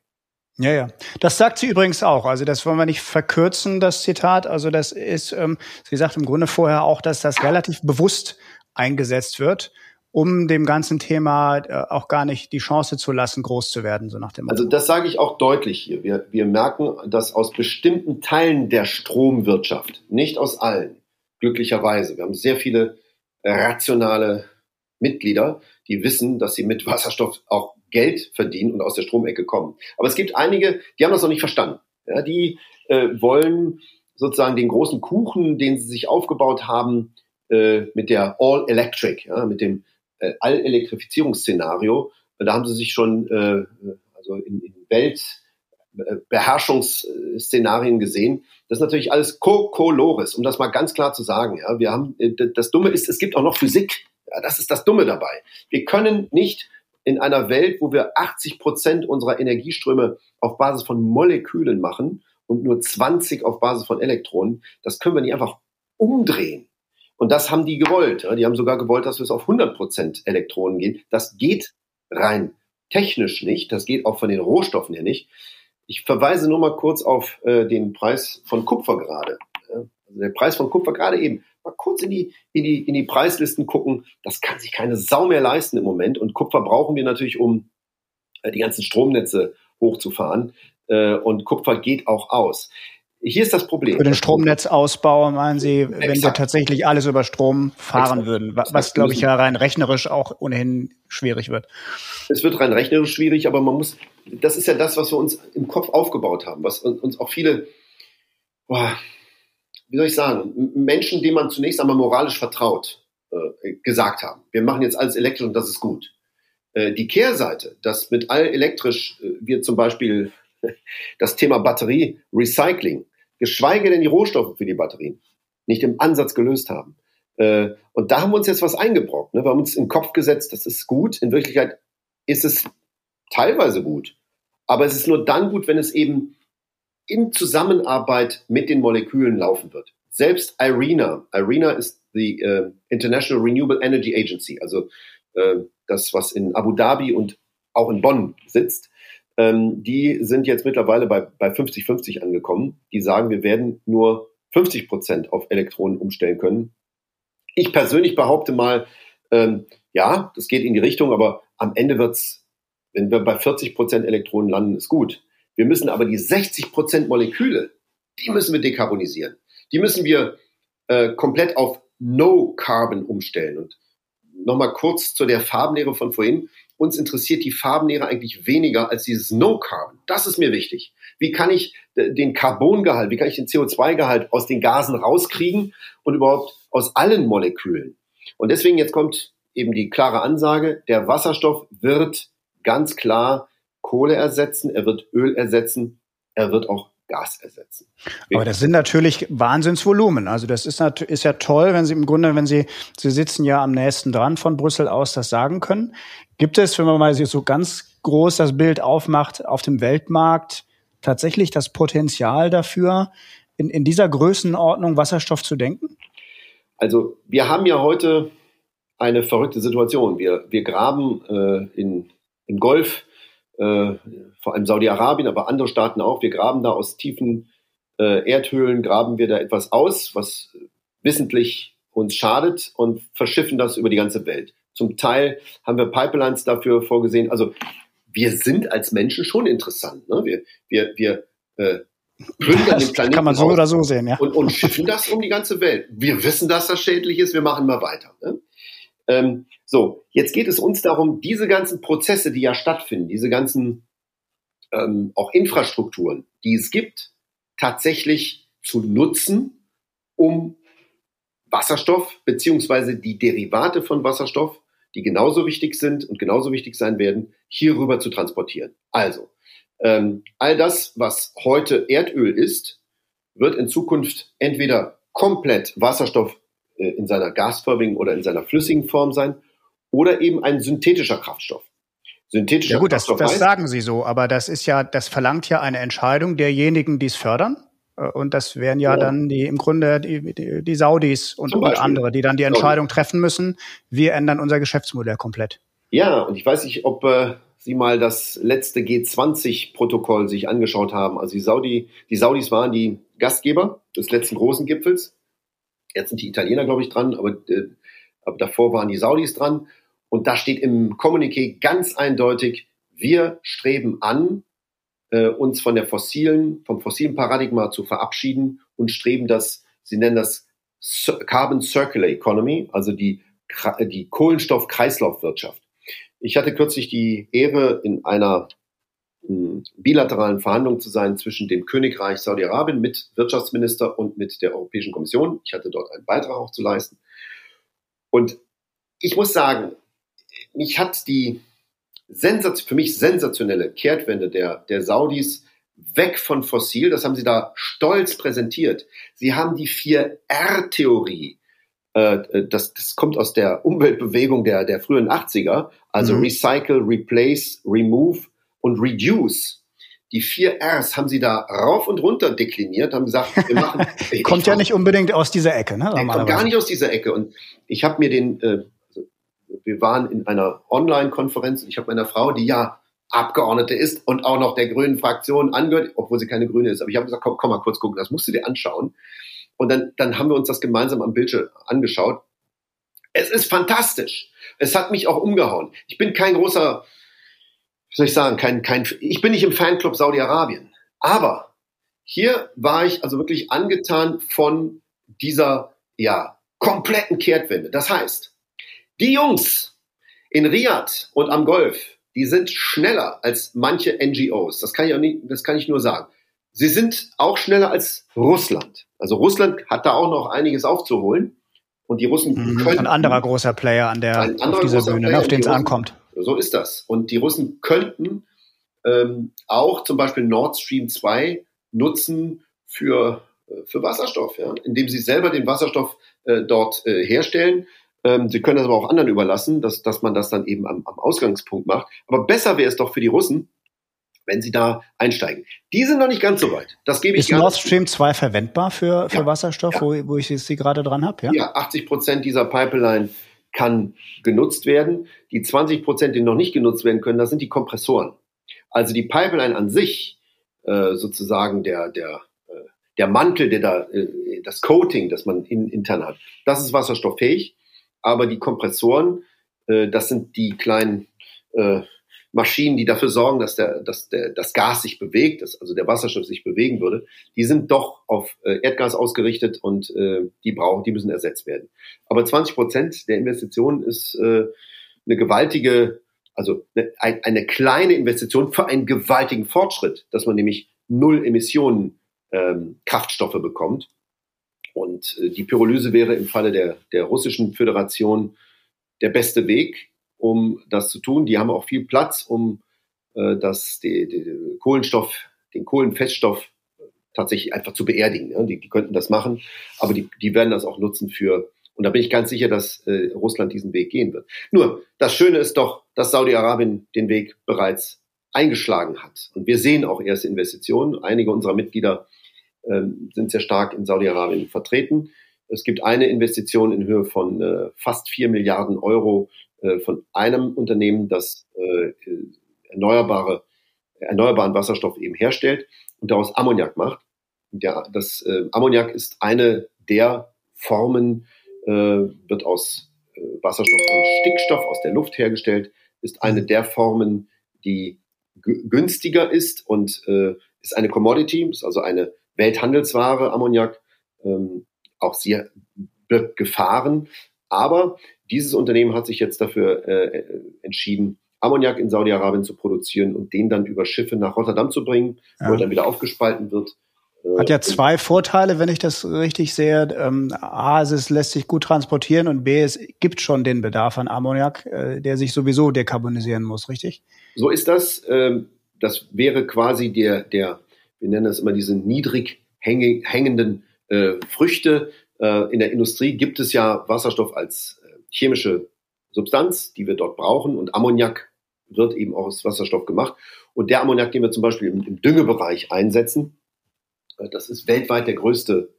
Ja, ja. Das sagt sie übrigens auch. Also das wollen wir nicht verkürzen, das Zitat. Also das ist, ähm, sie sagt im Grunde vorher auch, dass das relativ bewusst eingesetzt wird, um dem ganzen Thema äh, auch gar nicht die Chance zu lassen, groß zu werden, so nach dem Motto. Also das sage ich auch deutlich hier. Wir, wir merken, dass aus bestimmten Teilen der Stromwirtschaft, nicht aus allen, glücklicherweise, wir haben sehr viele rationale Mitglieder, die wissen, dass sie mit Wasserstoff auch Geld verdienen und aus der Stromecke kommen. Aber es gibt einige, die haben das noch nicht verstanden. Ja, die äh, wollen sozusagen den großen Kuchen, den sie sich aufgebaut haben, äh, mit der All Electric, ja, mit dem äh, All-Elektrifizierungsszenario, da haben sie sich schon äh, also in, in Weltbeherrschungsszenarien gesehen. Das ist natürlich alles Co-Colores, um das mal ganz klar zu sagen. Ja, wir haben äh, das Dumme ist, es gibt auch noch Physik. Ja, das ist das Dumme dabei. Wir können nicht in einer Welt, wo wir 80 Prozent unserer Energieströme auf Basis von Molekülen machen und nur 20 auf Basis von Elektronen, das können wir nicht einfach umdrehen. Und das haben die gewollt. Die haben sogar gewollt, dass wir es auf 100 Prozent Elektronen gehen. Das geht rein technisch nicht. Das geht auch von den Rohstoffen her nicht. Ich verweise nur mal kurz auf äh, den Preis von Kupfer gerade. Also der Preis von Kupfer gerade eben mal kurz in die, in die, in die Preislisten gucken. Das kann sich keine Sau mehr leisten im Moment. Und Kupfer brauchen wir natürlich, um äh, die ganzen Stromnetze hochzufahren. Äh, und Kupfer geht auch aus. Hier ist das Problem. Für den Stromnetzausbau meinen Sie, wenn Exakt. wir tatsächlich alles über Strom fahren Exakt. würden, was, was glaube ich ja rein rechnerisch auch ohnehin schwierig wird. Es wird rein rechnerisch schwierig, aber man muss, das ist ja das, was wir uns im Kopf aufgebaut haben, was uns auch viele, boah, wie soll ich sagen, Menschen, denen man zunächst einmal moralisch vertraut, äh, gesagt haben. Wir machen jetzt alles elektrisch und das ist gut. Äh, die Kehrseite, dass mit all elektrisch äh, wir zum Beispiel das Thema Batterie Recycling, geschweige denn die Rohstoffe für die Batterien, nicht im Ansatz gelöst haben. Äh, und da haben wir uns jetzt was eingebrockt. Ne? Wir haben uns im Kopf gesetzt, das ist gut. In Wirklichkeit ist es teilweise gut. Aber es ist nur dann gut, wenn es eben in Zusammenarbeit mit den Molekülen laufen wird. Selbst IRENA, IRENA ist die uh, International Renewable Energy Agency, also uh, das, was in Abu Dhabi und auch in Bonn sitzt, ähm, die sind jetzt mittlerweile bei, bei 50-50 angekommen. Die sagen, wir werden nur 50 Prozent auf Elektronen umstellen können. Ich persönlich behaupte mal, ähm, ja, das geht in die Richtung, aber am Ende wird's, wenn wir bei 40 Prozent Elektronen landen, ist gut. Wir müssen aber die 60 Prozent Moleküle, die müssen wir dekarbonisieren. Die müssen wir äh, komplett auf No Carbon umstellen. Und nochmal kurz zu der Farbenlehre von vorhin. Uns interessiert die Farbenlehre eigentlich weniger als dieses No Carbon. Das ist mir wichtig. Wie kann ich den Carbongehalt, wie kann ich den CO2-Gehalt aus den Gasen rauskriegen und überhaupt aus allen Molekülen? Und deswegen jetzt kommt eben die klare Ansage, der Wasserstoff wird ganz klar Kohle ersetzen, er wird Öl ersetzen, er wird auch Gas ersetzen. Aber das sind natürlich Wahnsinnsvolumen. Also das ist, ist ja toll, wenn Sie im Grunde, wenn Sie, Sie sitzen ja am nächsten dran von Brüssel aus, das sagen können. Gibt es, wenn man mal so ganz groß das Bild aufmacht, auf dem Weltmarkt tatsächlich das Potenzial dafür, in, in dieser Größenordnung Wasserstoff zu denken? Also wir haben ja heute eine verrückte Situation. Wir, wir graben äh, in, im Golf äh, vor allem Saudi-Arabien, aber andere Staaten auch. Wir graben da aus tiefen äh, Erdhöhlen, graben wir da etwas aus, was wissentlich uns schadet und verschiffen das über die ganze Welt. Zum Teil haben wir Pipelines dafür vorgesehen. Also wir sind als Menschen schon interessant. Ne? Wir, wir, wir äh, plündern den Planeten kann man so oder so sehen, ja. Und, und schiffen das um die ganze Welt. Wir wissen, dass das schädlich ist, wir machen mal weiter. Ne? Ähm, so, jetzt geht es uns darum, diese ganzen Prozesse, die ja stattfinden, diese ganzen ähm, auch Infrastrukturen, die es gibt, tatsächlich zu nutzen, um Wasserstoff beziehungsweise die Derivate von Wasserstoff, die genauso wichtig sind und genauso wichtig sein werden, hierüber zu transportieren. Also, ähm, all das, was heute Erdöl ist, wird in Zukunft entweder komplett Wasserstoff in seiner gasförmigen oder in seiner flüssigen Form sein oder eben ein synthetischer Kraftstoff. Synthetischer ja gut, das, Kraftstoff das sagen Sie so, aber das ist ja, das verlangt ja eine Entscheidung derjenigen, die es fördern. Äh, und das wären ja, ja. dann die im Grunde die, die, die Saudis und, und, andere, die dann die Entscheidung treffen müssen. Wir ändern unser Geschäftsmodell komplett. Ja, und ich weiß nicht, ob äh, Sie mal das letzte G20-Protokoll sich angeschaut haben. Also die, Saudi, die Saudis waren die Gastgeber des letzten großen Gipfels. Jetzt sind die Italiener, glaube ich, dran, aber, äh, aber davor waren die Saudis dran. Und da steht im Kommuniqué ganz eindeutig, wir streben an, äh, uns von der fossilen, vom fossilen Paradigma zu verabschieden und streben das, sie nennen das Carbon Circular Economy, also die, die Kohlenstoff-Kreislaufwirtschaft. Ich hatte kürzlich die Ehre, in einer bilateralen Verhandlung zu sein zwischen dem Königreich Saudi-Arabien mit Wirtschaftsminister und mit der Europäischen Kommission. Ich hatte dort einen Beitrag auch zu leisten. Und ich muss sagen, mich hat die für mich sensationelle Kehrtwende der, der Saudis weg von fossil, das haben sie da stolz präsentiert. Sie haben die 4R-Theorie, äh, das, das kommt aus der Umweltbewegung der, der frühen 80er, also mhm. Recycle, Replace, Remove und Reduce. Die vier Rs haben sie da rauf und runter dekliniert, haben gesagt, wir machen. kommt ja nicht unbedingt aus dieser Ecke, ne? Kommt gar nicht aus dieser Ecke. Und ich habe mir den, äh, wir waren in einer Online-Konferenz und ich habe meiner Frau, die ja Abgeordnete ist und auch noch der grünen Fraktion angehört, obwohl sie keine Grüne ist. Aber ich habe gesagt, komm, komm mal kurz gucken, das musst du dir anschauen. Und dann, dann haben wir uns das gemeinsam am Bildschirm angeschaut. Es ist fantastisch. Es hat mich auch umgehauen. Ich bin kein großer, soll ich sagen, kein, kein, ich bin nicht im Fanclub Saudi-Arabien. Aber hier war ich also wirklich angetan von dieser, ja, kompletten Kehrtwende. Das heißt, die Jungs in Riyadh und am Golf, die sind schneller als manche NGOs. Das kann ich auch nicht, das kann ich nur sagen. Sie sind auch schneller als Russland. Also Russland hat da auch noch einiges aufzuholen. Und die Russen mhm, können. Ein anderer großer Player an der, auf dieser Bühne, ne, Player, auf den es ankommt. So ist das. Und die Russen könnten ähm, auch zum Beispiel Nord Stream 2 nutzen für, äh, für Wasserstoff, ja? indem sie selber den Wasserstoff äh, dort äh, herstellen. Ähm, sie können das aber auch anderen überlassen, dass, dass man das dann eben am, am Ausgangspunkt macht. Aber besser wäre es doch für die Russen, wenn sie da einsteigen. Die sind noch nicht ganz so weit. Das gebe ich Ist Nord Stream 2 verwendbar für, für ja, Wasserstoff, ja. Wo, wo ich sie gerade dran habe? Ja? ja, 80 Prozent dieser Pipeline kann genutzt werden. Die 20 Prozent, die noch nicht genutzt werden können, das sind die Kompressoren. Also die Pipeline an sich, äh, sozusagen der, der, äh, der Mantel, der da, äh, das Coating, das man in, intern hat, das ist wasserstofffähig. Aber die Kompressoren, äh, das sind die kleinen Maschinen, die dafür sorgen, dass, der, dass der, das Gas sich bewegt, dass also der Wasserstoff sich bewegen würde, die sind doch auf äh, Erdgas ausgerichtet und äh, die brauchen, die müssen ersetzt werden. Aber 20 Prozent der Investitionen ist äh, eine gewaltige, also eine, eine kleine Investition für einen gewaltigen Fortschritt, dass man nämlich null Emissionen ähm, Kraftstoffe bekommt. Und äh, die Pyrolyse wäre im Falle der, der russischen Föderation der beste Weg, um das zu tun. Die haben auch viel Platz, um äh, das, die, die Kohlenstoff, den Kohlenfeststoff tatsächlich einfach zu beerdigen. Ja? Die, die könnten das machen, aber die, die werden das auch nutzen für, und da bin ich ganz sicher, dass äh, Russland diesen Weg gehen wird. Nur, das Schöne ist doch, dass Saudi-Arabien den Weg bereits eingeschlagen hat. Und wir sehen auch erste Investitionen. Einige unserer Mitglieder ähm, sind sehr stark in Saudi-Arabien vertreten. Es gibt eine Investition in Höhe von äh, fast vier Milliarden Euro äh, von einem Unternehmen, das äh, erneuerbare, erneuerbaren Wasserstoff eben herstellt und daraus Ammoniak macht. Der, das äh, Ammoniak ist eine der Formen, äh, wird aus äh, Wasserstoff und Stickstoff aus der Luft hergestellt, ist eine der Formen, die günstiger ist und äh, ist eine Commodity, ist also eine Welthandelsware, Ammoniak. Ähm, auch sehr birgt Gefahren, aber dieses Unternehmen hat sich jetzt dafür äh, entschieden, Ammoniak in Saudi-Arabien zu produzieren und den dann über Schiffe nach Rotterdam zu bringen, ja. wo er dann wieder aufgespalten wird. Äh, Hat ja zwei Vorteile, wenn ich das richtig sehe. Ähm, A, es lässt sich gut transportieren und B, es gibt schon den Bedarf an Ammoniak, äh, der sich sowieso dekarbonisieren muss, richtig? So ist das. Ähm, das wäre quasi der, der, wir nennen das immer diese niedrig hängenden äh, Früchte. Äh, in der Industrie gibt es ja Wasserstoff als chemische Substanz, die wir dort brauchen. Und Ammoniak wird eben auch aus Wasserstoff gemacht. Und der Ammoniak, den wir zum Beispiel im, im Düngebereich einsetzen, äh, das ist weltweit der größte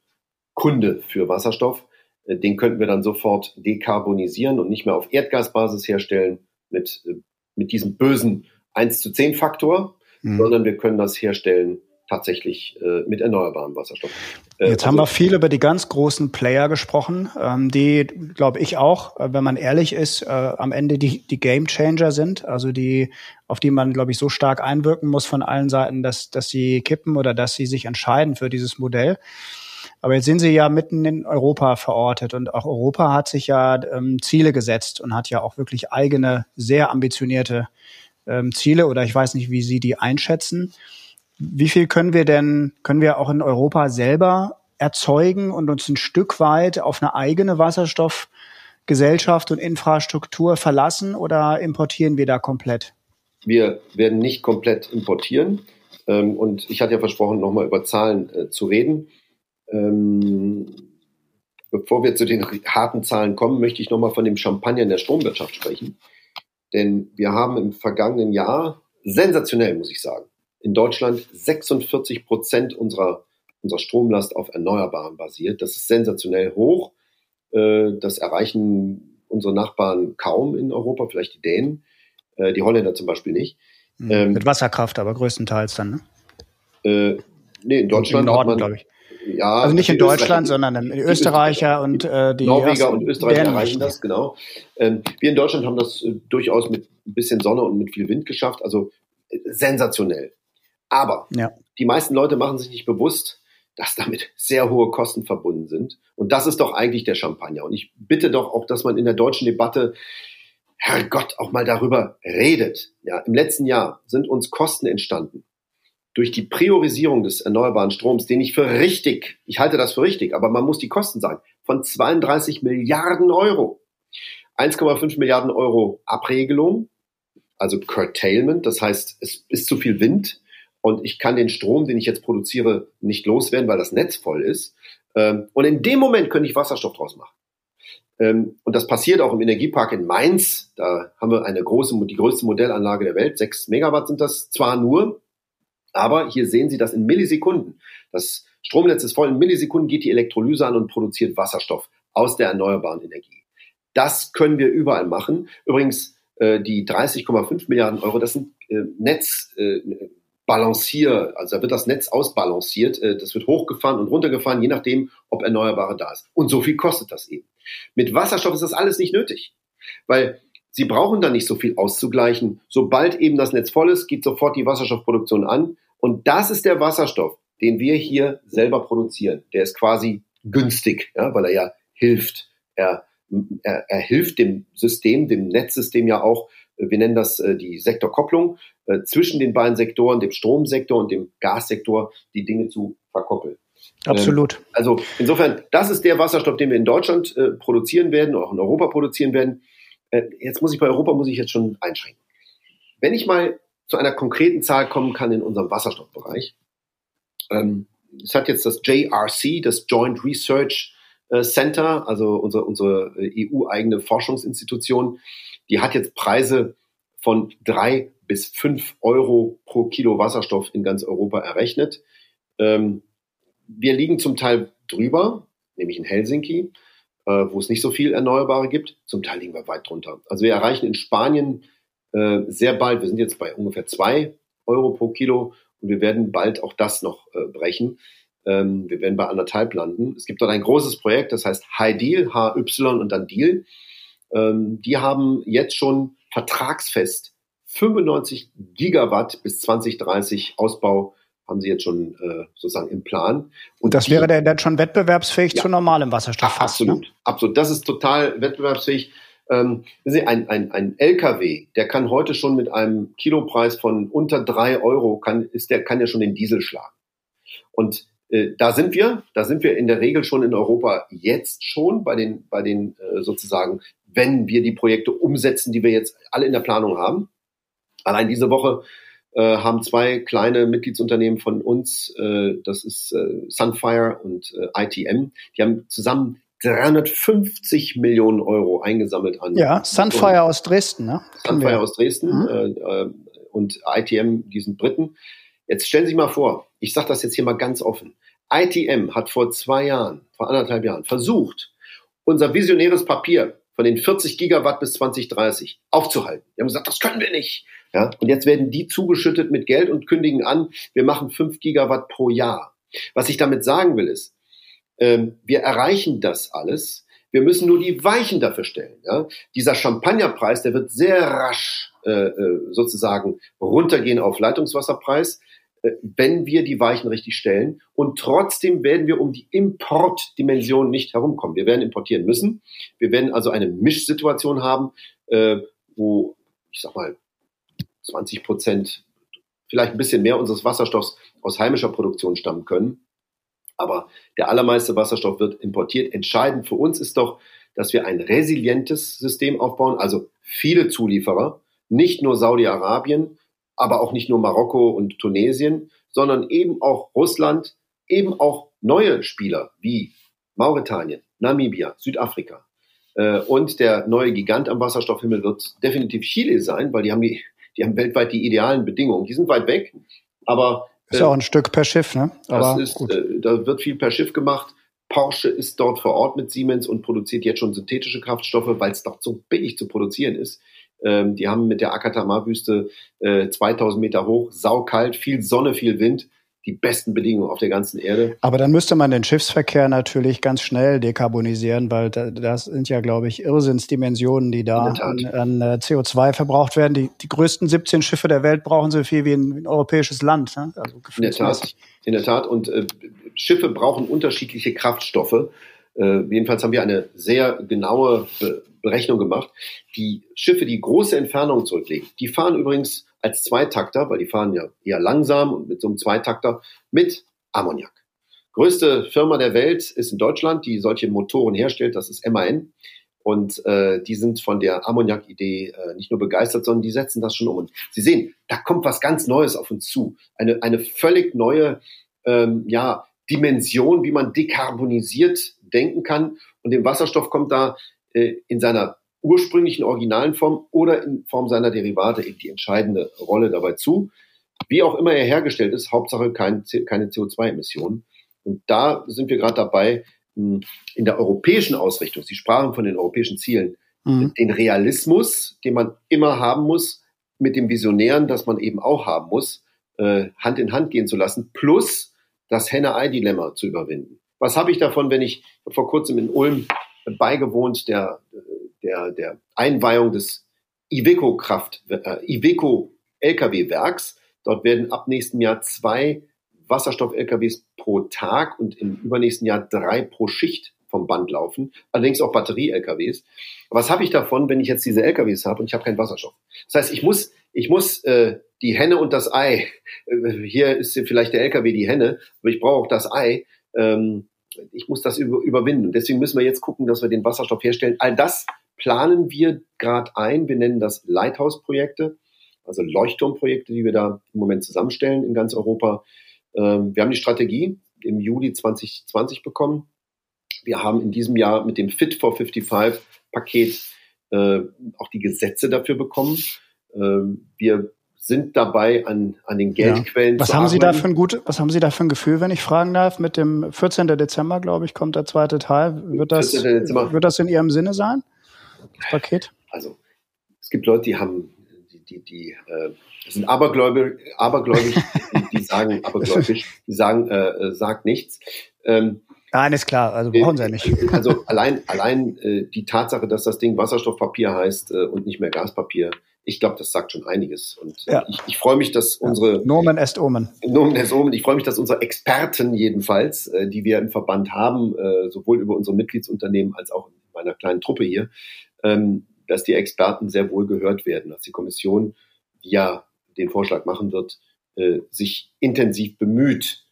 Kunde für Wasserstoff. Äh, den könnten wir dann sofort dekarbonisieren und nicht mehr auf Erdgasbasis herstellen mit, äh, mit diesem bösen 1 zu 10 Faktor, mhm. sondern wir können das herstellen tatsächlich äh, mit erneuerbarem Wasserstoff. Äh, Jetzt also, haben wir viel über die ganz großen Player gesprochen, ähm, die, glaube ich auch, äh, wenn man ehrlich ist, äh, am Ende die, die Game Changer sind, also die, auf die man, glaube ich, so stark einwirken muss von allen Seiten, dass, dass sie kippen oder dass sie sich entscheiden für dieses Modell. Aber jetzt sind sie ja mitten in Europa verortet und auch Europa hat sich ja ähm, Ziele gesetzt und hat ja auch wirklich eigene, sehr ambitionierte ähm, Ziele oder ich weiß nicht, wie Sie die einschätzen. Wie viel können wir denn, können wir auch in Europa selber erzeugen und uns ein Stück weit auf eine eigene Wasserstoffgesellschaft und Infrastruktur verlassen oder importieren wir da komplett? Wir werden nicht komplett importieren. Ähm, und ich hatte ja versprochen, nochmal über Zahlen äh, zu reden. Ähm, bevor wir zu den harten Zahlen kommen, möchte ich nochmal von dem Champagner in der Stromwirtschaft sprechen. Denn wir haben im vergangenen Jahr, sensationell muss ich sagen, in Deutschland 46 Prozent unserer, unserer Stromlast auf Erneuerbaren basiert. Das ist sensationell hoch. Äh, das erreichen unsere Nachbarn kaum in Europa, vielleicht die Dänen, äh, die Holländer zum Beispiel nicht. Mhm. Ähm, Mit Wasserkraft aber größtenteils dann, ne? Äh, nee, in Deutschland. Im Norden, glaube ich. Ja, also nicht in Deutschland, sondern in Österreicher und äh, die Norweger und Österreicher erreichen das, genau. Ähm, wir in Deutschland haben das äh, durchaus mit ein bisschen Sonne und mit viel Wind geschafft, also sensationell. Aber ja. die meisten Leute machen sich nicht bewusst, dass damit sehr hohe Kosten verbunden sind. Und das ist doch eigentlich der Champagner. Und ich bitte doch auch, dass man in der deutschen Debatte, Herrgott, auch mal darüber redet. Ja, im letzten Jahr sind uns Kosten entstanden durch die Priorisierung des erneuerbaren Stroms, den ich für richtig, ich halte das für richtig, aber man muss die Kosten sagen, von 32 Milliarden Euro. 1,5 Milliarden Euro Abregelung, also Curtailment, das heißt, es ist zu viel Wind und ich kann den Strom, den ich jetzt produziere, nicht loswerden, weil das Netz voll ist. Ähm, und in dem Moment könnte ich Wasserstoff draus machen. Ähm, und das passiert auch im Energiepark in Mainz. Da haben wir eine große, die größte Modellanlage der Welt. Sechs Megawatt sind das zwar nur, aber hier sehen Sie das in Millisekunden. Das Stromnetz ist voll. In Millisekunden geht die Elektrolyse an und produziert Wasserstoff aus der erneuerbaren Energie. Das können wir überall machen. Übrigens, äh, die 30,5 Milliarden Euro, das sind äh, Netz, äh, Balancier, also da wird das Netz ausbalanciert, äh, das wird hochgefahren und runtergefahren, je nachdem, ob Erneuerbare da ist. Und so viel kostet das eben. Mit Wasserstoff ist das alles nicht nötig, weil Sie brauchen da nicht so viel auszugleichen. Sobald eben das Netz voll ist, geht sofort die Wasserstoffproduktion an. Und das ist der Wasserstoff, den wir hier selber produzieren. Der ist quasi günstig, ja, weil er ja hilft. Er, er, er hilft dem System, dem Netzsystem ja auch, wir nennen das äh, die Sektorkopplung, äh, zwischen den beiden Sektoren, dem Stromsektor und dem Gassektor, die Dinge zu verkoppeln. Absolut. Ähm, also insofern, das ist der Wasserstoff, den wir in Deutschland äh, produzieren werden, auch in Europa produzieren werden. Äh, jetzt muss ich bei Europa muss ich jetzt schon einschränken. Wenn ich mal zu einer konkreten Zahl kommen kann in unserem Wasserstoffbereich, ähm, es hat jetzt das JRC, das Joint Research äh, Center, also unsere, unsere äh, EU-eigene Forschungsinstitution, die hat jetzt Preise von drei bis fünf Euro pro Kilo Wasserstoff in ganz Europa errechnet. Ähm, wir liegen zum Teil drüber, nämlich in Helsinki, äh, wo es nicht so viel Erneuerbare gibt. Zum Teil liegen wir weit drunter. Also wir erreichen in Spanien äh, sehr bald, wir sind jetzt bei ungefähr zwei Euro pro Kilo und wir werden bald auch das noch äh, brechen. Ähm, wir werden bei anderthalb landen. Es gibt dort ein großes Projekt, das heißt High Deal, HY und dann Deal. Ähm, die haben jetzt schon vertragsfest 95 Gigawatt bis 2030 Ausbau haben sie jetzt schon äh, sozusagen im Plan. Und das die, wäre dann schon wettbewerbsfähig ja, zu normalem Wasserstoff. Fast, absolut, ne? absolut. Das ist total wettbewerbsfähig. Ähm, ein, ein, ein LKW, der kann heute schon mit einem Kilopreis von unter drei Euro, kann, ist der, kann ja schon den Diesel schlagen. Und äh, da sind wir, da sind wir in der Regel schon in Europa jetzt schon bei den, bei den äh, sozusagen, wenn wir die Projekte umsetzen, die wir jetzt alle in der Planung haben. Allein diese Woche äh, haben zwei kleine Mitgliedsunternehmen von uns, äh, das ist äh, Sunfire und äh, ITM, die haben zusammen 350 Millionen Euro eingesammelt an. Ja, Sunfire aus Dresden, ne? Sunfire aus Dresden mhm. äh, äh und ITM, die sind Briten. Jetzt stellen Sie sich mal vor, ich sage das jetzt hier mal ganz offen. ITM hat vor zwei Jahren, vor anderthalb Jahren versucht, unser visionäres Papier von den 40 Gigawatt bis 2030 aufzuhalten. Die haben gesagt, das können wir nicht. Ja, und jetzt werden die zugeschüttet mit Geld und kündigen an, wir machen fünf Gigawatt pro Jahr. Was ich damit sagen will ist, ähm, wir erreichen das alles. Wir müssen nur die Weichen dafür stellen. Ja? Dieser Champagnerpreis, der wird sehr rasch äh, äh sozusagen runtergehen auf Leitungswasserpreis, äh, wenn wir die Weichen richtig stellen. Und trotzdem werden wir um die Importdimension nicht herumkommen. Wir werden importieren müssen. Wir werden also eine Mischsituation haben, äh, wo, ich sag mal, 20 Prozent, vielleicht ein bisschen mehr unseres Wasserstoffs aus heimischer Produktion stammen können. Aber der allermeiste Wasserstoff wird importiert. Entscheidend für uns ist doch, dass wir ein resilientes System aufbauen, also viele Zulieferer, nicht nur Saudi-Arabien, aber auch nicht nur Marokko und Tunesien, sondern eben auch Russland, eben auch neue Spieler wie Mauretanien, Namibia, Südafrika. Äh, und der neue Gigant am Wasserstoffhimmel wird definitiv Chile sein, weil die haben die die haben weltweit die idealen Bedingungen. Die sind weit weg, aber ist ja auch ein Stück per Schiff, ne? Aber das ist, äh, da wird viel per Schiff gemacht. Porsche ist dort vor Ort mit Siemens und produziert jetzt schon synthetische Kraftstoffe, weil es doch so billig zu produzieren ist. Ähm, die haben mit der Akatama-Wüste äh, 2000 Meter hoch, saukalt, viel Sonne, viel Wind die besten Bedingungen auf der ganzen Erde. Aber dann müsste man den Schiffsverkehr natürlich ganz schnell dekarbonisieren, weil das sind ja, glaube ich, Irrsinnsdimensionen, die da an, an, äh, CO2 verbraucht werden. Die, die größten 17 Schiffe der Welt brauchen so viel wie ein, ein europäisches Land. Ne? Also in der Tat, in der Tat. Und äh, Schiffe brauchen unterschiedliche Kraftstoffe. Äh, jedenfalls haben wir eine sehr genaue Be Berechnung gemacht. Die Schiffe, die große Entfernungen zurücklegen, die fahren übrigens als Zweitakter, weil die fahren ja eher langsam und mit so einem Zweitakter mit Ammoniak. Größte Firma der Welt ist in Deutschland, die solche Motoren herstellt, das ist MAN. Und äh, die sind von der Ammoniak-Idee äh, nicht nur begeistert, sondern die setzen das schon um. Und Sie sehen, da kommt was ganz Neues auf uns zu. Eine, eine völlig neue ähm, ja, Dimension, wie man dekarbonisiert denken kann. Und dem Wasserstoff kommt da äh, in seiner ursprünglichen originalen Form oder in Form seiner Derivate eben die entscheidende Rolle dabei zu. Wie auch immer er hergestellt ist, Hauptsache kein, keine CO2-Emissionen. Und da sind wir gerade dabei, hm, in der europäischen Ausrichtung, Sie sprachen von den europäischen Zielen, mhm. den Realismus, den man immer haben muss, mit dem Visionären, das man eben auch haben muss, äh, Hand in Hand gehen zu lassen, plus das Henne-Ei-Dilemma zu überwinden. Was habe ich davon, wenn ich vor kurzem in Ulm beigewohnt der der, der Einweihung des Iveco Kraft, äh, Iveco LKW-Werks. Dort werden ab nächsten Jahr zwei Wasserstoff-LKWs pro Tag und im übernächsten Jahr drei pro Schicht vom Band laufen. Allerdings auch Batterie-LKWs. Was habe ich davon, wenn ich jetzt diese LKWs habe und ich habe keinen Wasserstoff? Das heißt, ich muss, ich muss äh, die Henne und das Ei. Äh, hier ist vielleicht der LKW die Henne, aber ich brauche auch das Ei. Ähm, ich muss das über, überwinden. Deswegen müssen wir jetzt gucken, dass wir den Wasserstoff herstellen. All das planen wir gerade ein. Wir nennen das Lighthouse-Projekte, also Leuchtturmprojekte, die wir da im Moment zusammenstellen in ganz Europa. Ähm, wir haben die Strategie im Juli 2020 bekommen. Wir haben in diesem Jahr mit dem Fit for 55 Paket äh, auch die Gesetze dafür bekommen. Ähm, wir sind dabei, an, an den Geldquellen ja. was zu haben Sie da für ein gut, Was haben Sie da für ein Gefühl, wenn ich fragen darf? Mit dem 14. Dezember, glaube ich, kommt der zweite Teil. Wird das, wird das in Ihrem Sinne sein? Das Paket? Also, es gibt Leute, die haben, die, die, die äh, sind abergläubig, abergläubig die, die sagen, abergläubisch, die sagen, äh, äh, sagt nichts. Ähm, Nein, ist klar, also brauchen sie ja nicht. Also allein, allein äh, die Tatsache, dass das Ding Wasserstoffpapier heißt äh, und nicht mehr Gaspapier, ich glaube, das sagt schon einiges. Und äh, ja. ich, ich freue mich, dass unsere Nomen est Omen. Nomen est Omen. Ich freue mich, dass unsere Experten jedenfalls, äh, die wir im Verband haben, äh, sowohl über unsere Mitgliedsunternehmen als auch in meiner kleinen Truppe hier, dass die Experten sehr wohl gehört werden, dass die Kommission, die ja den Vorschlag machen wird, äh, sich intensiv bemüht,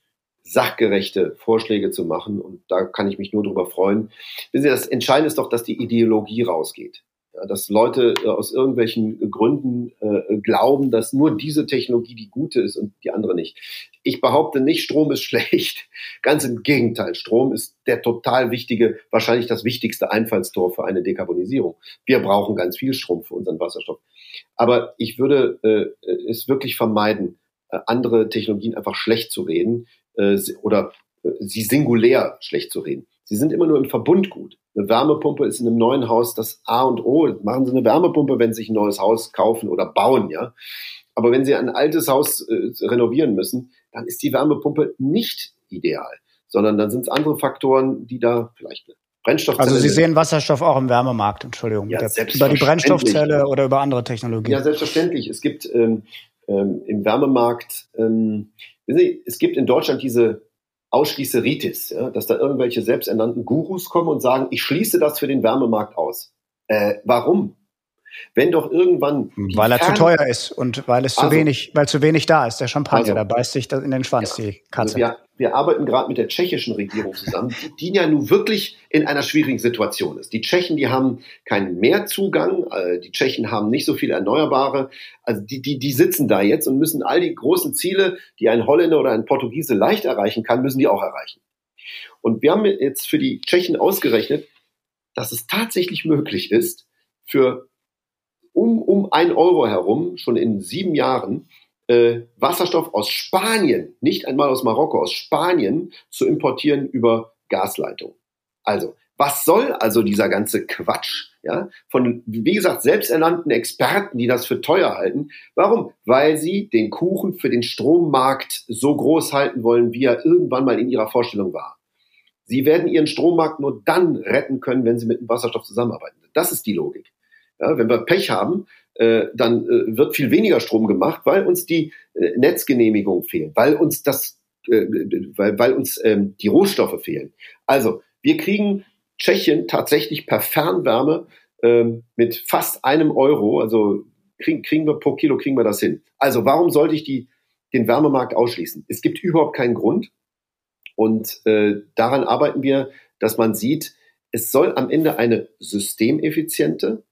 sachgerechte Vorschläge zu machen. Und da kann ich mich nur darüber freuen. Wissen Sie, das Entscheidende ist doch, dass die Ideologie rausgeht dass Leute äh, aus irgendwelchen Gründen äh, glauben, dass nur diese Technologie die gute ist und die andere nicht. Ich behaupte nicht, Strom ist schlecht. Ganz im Gegenteil. Strom ist der total wichtige, wahrscheinlich das wichtigste Einfallstor für eine Dekarbonisierung. Wir brauchen ganz viel Strom für unseren Wasserstoff. Aber ich würde äh, es wirklich vermeiden, äh, andere Technologien einfach schlecht zu reden äh, oder äh, sie singulär schlecht zu reden. Sie sind immer nur im Verbund gut. Eine Wärmepumpe ist in einem neuen Haus das A und O. Machen Sie eine Wärmepumpe, wenn Sie sich ein neues Haus kaufen oder bauen, ja. Aber wenn Sie ein altes Haus äh, renovieren müssen, dann ist die Wärmepumpe nicht ideal, sondern dann sind es andere Faktoren, die da vielleicht Brennstoffzelle. Also Sie sehen Wasserstoff auch im Wärmemarkt, Entschuldigung. Ja, über die Brennstoffzelle oder über andere Technologien. Ja, selbstverständlich. Es gibt ähm, ähm, im Wärmemarkt, ähm, Sie, es gibt in Deutschland diese Ausschließeritis, ja, dass da irgendwelche selbsternannten Gurus kommen und sagen, ich schließe das für den Wärmemarkt aus. Äh, warum? Wenn doch irgendwann. Weil er zu teuer ist und weil es also, zu wenig, weil zu wenig da ist, der Champagner, also, da beißt sich das in den Schwanz, ja, die Katze. Also wir, wir arbeiten gerade mit der tschechischen Regierung zusammen, die, die ja nun wirklich in einer schwierigen Situation ist. Die Tschechen, die haben keinen Mehrzugang, äh, die Tschechen haben nicht so viele Erneuerbare, also die, die, die sitzen da jetzt und müssen all die großen Ziele, die ein Holländer oder ein Portugiese leicht erreichen kann, müssen die auch erreichen. Und wir haben jetzt für die Tschechen ausgerechnet, dass es tatsächlich möglich ist, für um, um ein Euro herum, schon in sieben Jahren, äh, Wasserstoff aus Spanien, nicht einmal aus Marokko, aus Spanien zu importieren über Gasleitung. Also, was soll also dieser ganze Quatsch? Ja, von, wie gesagt, selbsternannten Experten, die das für teuer halten. Warum? Weil sie den Kuchen für den Strommarkt so groß halten wollen, wie er irgendwann mal in ihrer Vorstellung war. Sie werden ihren Strommarkt nur dann retten können, wenn sie mit dem Wasserstoff zusammenarbeiten. Das ist die Logik. Ja, wenn wir Pech haben, äh, dann äh, wird viel weniger Strom gemacht, weil uns die äh, Netzgenehmigung fehlen, weil uns das, äh, weil, weil uns ähm, die Rohstoffe fehlen. Also wir kriegen Tschechien tatsächlich per Fernwärme ähm, mit fast einem Euro, also kriegen, kriegen wir pro Kilo kriegen wir das hin. Also warum sollte ich die, den Wärmemarkt ausschließen? Es gibt überhaupt keinen Grund. Und äh, daran arbeiten wir, dass man sieht, es soll am Ende eine systemeffiziente,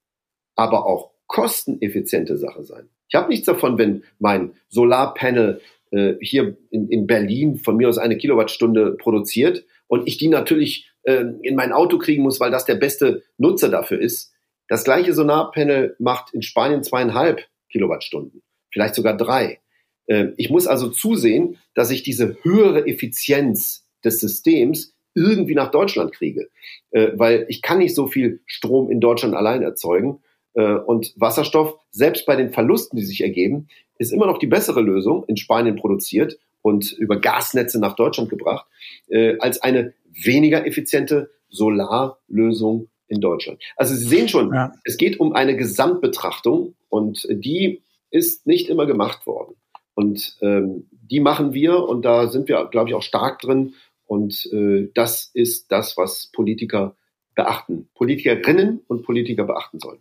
aber auch kosteneffiziente Sache sein. Ich habe nichts davon, wenn mein Solarpanel äh, hier in, in Berlin von mir aus eine Kilowattstunde produziert und ich die natürlich äh, in mein Auto kriegen muss, weil das der beste Nutzer dafür ist. Das gleiche Solarpanel macht in Spanien zweieinhalb Kilowattstunden, vielleicht sogar drei. Äh, ich muss also zusehen, dass ich diese höhere Effizienz des Systems irgendwie nach Deutschland kriege, äh, weil ich kann nicht so viel Strom in Deutschland allein erzeugen und Wasserstoff, selbst bei den Verlusten, die sich ergeben, ist immer noch die bessere Lösung, in Spanien produziert und über Gasnetze nach Deutschland gebracht, äh, als eine weniger effiziente Solarlösung in Deutschland. Also Sie sehen schon, ja. es geht um eine Gesamtbetrachtung und die ist nicht immer gemacht worden. Und ähm, die machen wir und da sind wir, glaube ich, auch stark drin. Und äh, das ist das, was Politiker beachten, Politikerinnen und Politiker beachten sollen.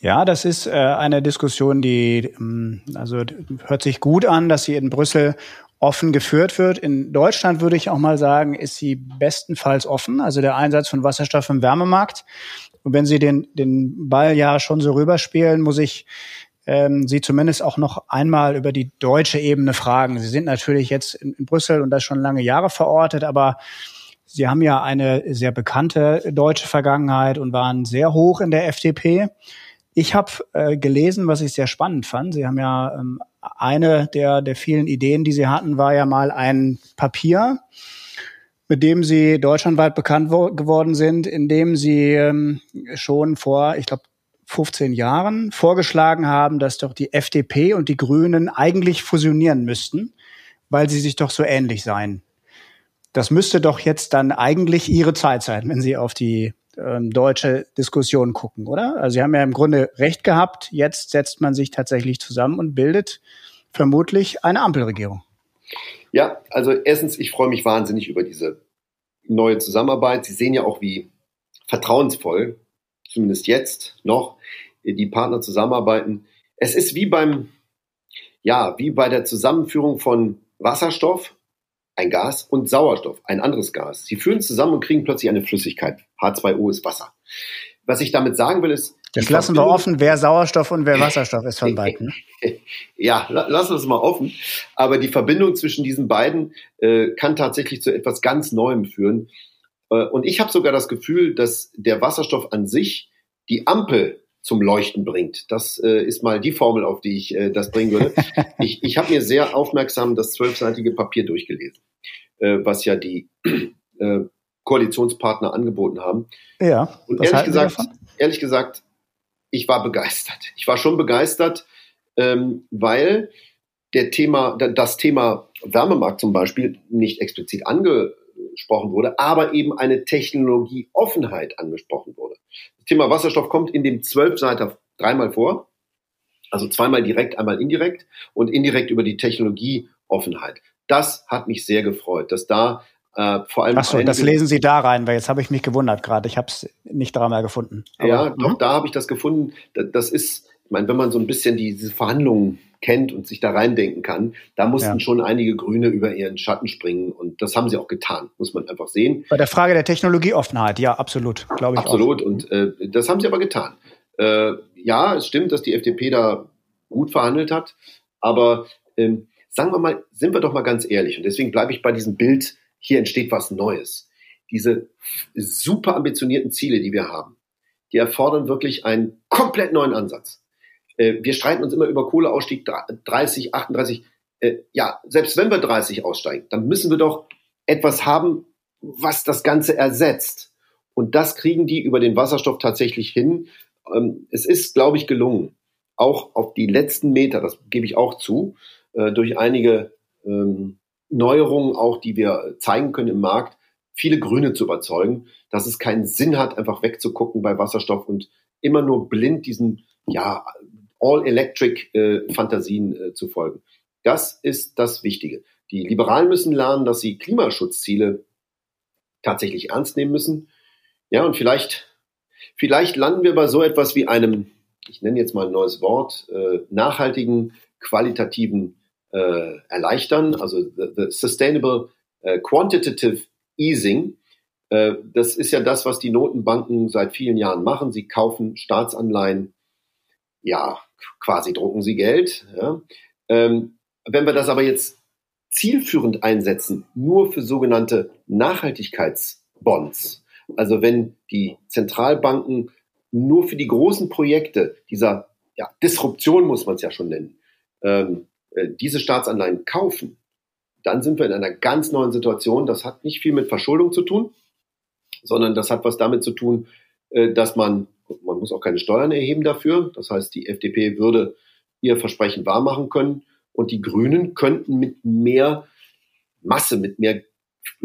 Ja, das ist äh, eine Diskussion, die ähm, also hört sich gut an, dass sie in Brüssel offen geführt wird. In Deutschland würde ich auch mal sagen, ist sie bestenfalls offen, also der Einsatz von Wasserstoff im Wärmemarkt. Und wenn Sie den, den Ball ja schon so rüberspielen, muss ich ähm, Sie zumindest auch noch einmal über die deutsche Ebene fragen. Sie sind natürlich jetzt in, in Brüssel und das schon lange Jahre verortet, aber Sie haben ja eine sehr bekannte deutsche Vergangenheit und waren sehr hoch in der FDP. Ich habe äh, gelesen, was ich sehr spannend fand. Sie haben ja ähm, eine der, der vielen Ideen, die Sie hatten, war ja mal ein Papier, mit dem Sie deutschlandweit bekannt geworden sind, in dem Sie ähm, schon vor, ich glaube, 15 Jahren vorgeschlagen haben, dass doch die FDP und die Grünen eigentlich fusionieren müssten, weil sie sich doch so ähnlich seien. Das müsste doch jetzt dann eigentlich Ihre Zeit sein, wenn Sie auf die ähm, deutsche Diskussion gucken, oder? Also Sie haben ja im Grunde recht gehabt. Jetzt setzt man sich tatsächlich zusammen und bildet vermutlich eine Ampelregierung. Ja, also erstens, ich freue mich wahnsinnig über diese neue Zusammenarbeit. Sie sehen ja auch, wie vertrauensvoll, zumindest jetzt noch, die Partner zusammenarbeiten. Es ist wie beim, ja, wie bei der Zusammenführung von Wasserstoff ein Gas und Sauerstoff, ein anderes Gas. Sie führen zusammen und kriegen plötzlich eine Flüssigkeit. H2O ist Wasser. Was ich damit sagen will, ist. Das lassen wir offen, wer Sauerstoff und wer Wasserstoff ist von beiden. ja, lassen wir es mal offen. Aber die Verbindung zwischen diesen beiden äh, kann tatsächlich zu etwas ganz Neuem führen. Äh, und ich habe sogar das Gefühl, dass der Wasserstoff an sich die Ampel zum Leuchten bringt. Das äh, ist mal die Formel, auf die ich äh, das bringen würde. ich ich habe mir sehr aufmerksam das zwölfseitige Papier durchgelesen. äh, was ja die äh, Koalitionspartner angeboten haben. Ja. Und ehrlich gesagt, ehrlich gesagt, ich war begeistert. Ich war schon begeistert, ähm, weil der Thema, das Thema Wärmemarkt zum Beispiel nicht explizit angesprochen wurde, aber eben eine Technologieoffenheit angesprochen wurde. Thema Wasserstoff kommt in dem Zwölfseiter dreimal vor, also zweimal direkt, einmal indirekt und indirekt über die Technologieoffenheit. Das hat mich sehr gefreut, dass da äh, vor allem. Achso, das lesen Sie da rein, weil jetzt habe ich mich gewundert gerade. Ich habe es nicht dreimal gefunden. Aber, ja, doch, mhm. da habe ich das gefunden. Das ist, ich meine, wenn man so ein bisschen diese Verhandlungen kennt und sich da reindenken kann, da mussten ja. schon einige Grüne über ihren Schatten springen und das haben sie auch getan, muss man einfach sehen. Bei der Frage der Technologieoffenheit, ja, absolut, glaube ich. Absolut auch. und äh, das haben sie aber getan. Äh, ja, es stimmt, dass die FDP da gut verhandelt hat, aber ähm, sagen wir mal, sind wir doch mal ganz ehrlich und deswegen bleibe ich bei diesem Bild, hier entsteht was Neues. Diese super ambitionierten Ziele, die wir haben, die erfordern wirklich einen komplett neuen Ansatz. Äh, wir streiten uns immer über Kohleausstieg 30, 38. Äh, ja, selbst wenn wir 30 aussteigen, dann müssen wir doch etwas haben, was das Ganze ersetzt. Und das kriegen die über den Wasserstoff tatsächlich hin. Ähm, es ist, glaube ich, gelungen, auch auf die letzten Meter, das gebe ich auch zu, äh, durch einige ähm, Neuerungen auch, die wir zeigen können im Markt, viele Grüne zu überzeugen, dass es keinen Sinn hat, einfach wegzugucken bei Wasserstoff und immer nur blind diesen ja, All-Electric-Fantasien äh, äh, zu folgen. Das ist das Wichtige. Die Liberalen müssen lernen, dass sie Klimaschutzziele tatsächlich ernst nehmen müssen. Ja, und vielleicht, vielleicht landen wir bei so etwas wie einem, ich nenne jetzt mal ein neues Wort, äh, nachhaltigen, qualitativen äh, erleichtern, also the, the Sustainable äh, Quantitative Easing. Äh, das ist ja das, was die Notenbanken seit vielen Jahren machen. Sie kaufen Staatsanleihen ja, quasi drucken sie Geld. Ja. Ähm, wenn wir das aber jetzt zielführend einsetzen, nur für sogenannte Nachhaltigkeitsbonds, also wenn die Zentralbanken nur für die großen Projekte dieser ja, Disruption, muss man es ja schon nennen, ähm, äh, diese Staatsanleihen kaufen, dann sind wir in einer ganz neuen Situation. Das hat nicht viel mit Verschuldung zu tun, sondern das hat was damit zu tun, dass man man muss auch keine Steuern erheben dafür. Das heißt, die FDP würde ihr Versprechen wahrmachen können und die Grünen könnten mit mehr Masse, mit mehr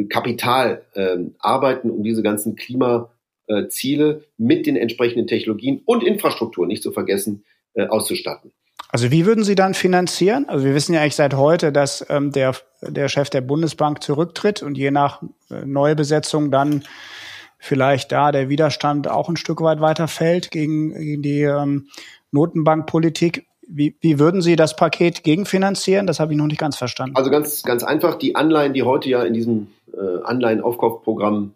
Kapital äh, arbeiten, um diese ganzen Klimaziele mit den entsprechenden Technologien und Infrastruktur, nicht zu vergessen, äh, auszustatten. Also wie würden Sie dann finanzieren? Also wir wissen ja eigentlich seit heute, dass ähm, der, der Chef der Bundesbank zurücktritt und je nach äh, Neubesetzung dann vielleicht da der Widerstand auch ein Stück weit weiterfällt gegen, gegen die ähm, Notenbankpolitik. Wie, wie würden Sie das Paket gegenfinanzieren? Das habe ich noch nicht ganz verstanden. Also ganz, ganz einfach, die Anleihen, die heute ja in diesem äh, Anleihenaufkaufprogramm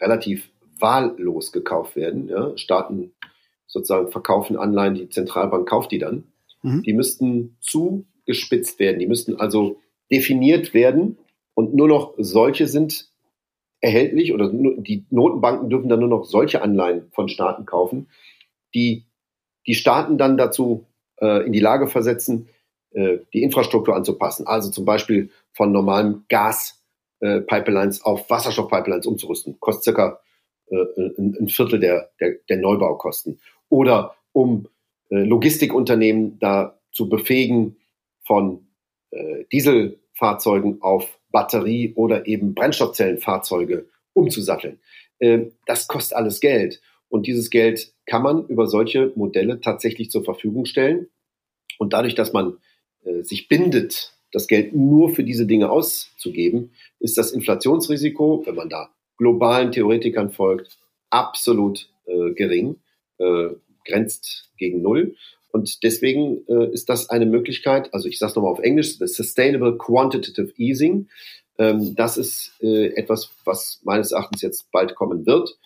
relativ wahllos gekauft werden, ja, Staaten sozusagen verkaufen Anleihen, die Zentralbank kauft die dann, mhm. die müssten zugespitzt werden, die müssten also definiert werden und nur noch solche sind erhältlich oder die Notenbanken dürfen dann nur noch solche Anleihen von Staaten kaufen, die die Staaten dann dazu äh, in die Lage versetzen, äh, die Infrastruktur anzupassen. Also zum Beispiel von normalen Gas-Pipelines äh, auf Wasserstoff-Pipelines umzurüsten. Kostet circa äh, ein, ein, Viertel der, der, der, Neubaukosten. Oder um äh, Logistikunternehmen da zu befähigen, von äh, Dieselfahrzeugen auf Batterie- oder eben Brennstoffzellenfahrzeuge umzusatteln. Ähm, das kostet alles Geld. Und dieses Geld kann man über solche Modelle tatsächlich zur Verfügung stellen. Und dadurch, dass man äh, sich bindet, das Geld nur für diese Dinge auszugeben, ist das Inflationsrisiko, wenn man da globalen Theoretikern folgt, absolut äh, gering, äh, grenzt gegen Null. Und deswegen äh, ist das eine Möglichkeit, also ich sage es nochmal auf Englisch, the Sustainable Quantitative Easing. Ähm, das ist äh, etwas, was meines Erachtens jetzt bald kommen wird.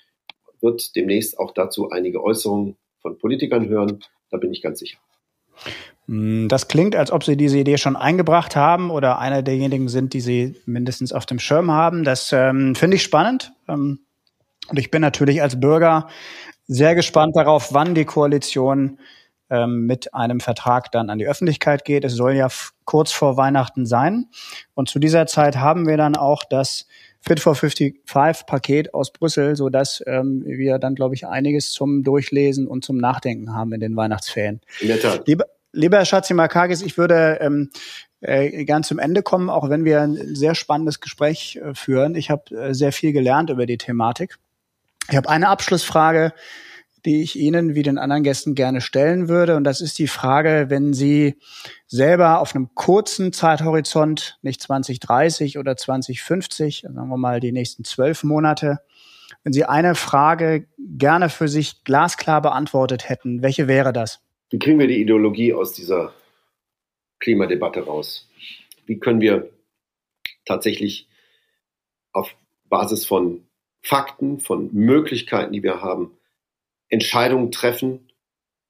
Wird demnächst auch dazu einige Äußerungen von Politikern hören. Da bin ich ganz sicher. Hm, das klingt, als ob Sie diese Idee schon eingebracht haben oder einer derjenigen sind, die Sie mindestens auf dem Schirm haben. Das ähm, finde ich spannend. Ähm, und ich bin natürlich als Bürger sehr gespannt darauf, wann die Koalition ähm, mit einem Vertrag dann an die Öffentlichkeit geht. Es soll ja kurz vor Weihnachten sein. Und zu dieser Zeit haben wir dann auch das Fit for 55 Paket aus Brüssel, so dass ähm, wir dann, glaube ich, einiges zum Durchlesen und zum Nachdenken haben in den Weihnachtsferien. In der Tat. Lieber, lieber Herr Schatzimakakis, ich würde ähm, äh, ganz zum Ende kommen, auch wenn wir ein sehr spannendes Gespräch äh, führen. Ich habe äh, sehr viel gelernt über die Thematik. Ich habe eine Abschlussfrage, die ich Ihnen wie den anderen Gästen gerne stellen würde. Und das ist die Frage, wenn Sie selber auf einem kurzen Zeithorizont, nicht 2030 oder 2050, sagen wir mal die nächsten zwölf Monate, wenn Sie eine Frage gerne für sich glasklar beantwortet hätten, welche wäre das? Wie kriegen wir die Ideologie aus dieser Klimadebatte raus? Wie können wir tatsächlich auf Basis von Fakten, von Möglichkeiten, die wir haben, Entscheidungen treffen,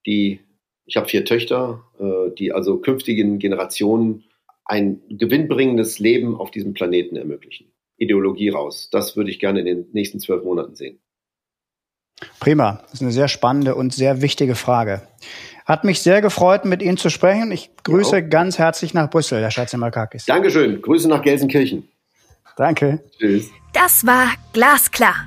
die, ich habe vier Töchter, äh, die also künftigen Generationen ein gewinnbringendes Leben auf diesem Planeten ermöglichen. Ideologie raus. Das würde ich gerne in den nächsten zwölf Monaten sehen. Prima. Das ist eine sehr spannende und sehr wichtige Frage. Hat mich sehr gefreut, mit Ihnen zu sprechen. Ich grüße ja. ganz herzlich nach Brüssel, Herr Schatzimarkakis. Dankeschön. Grüße nach Gelsenkirchen. Danke. Tschüss. Das war Glasklar,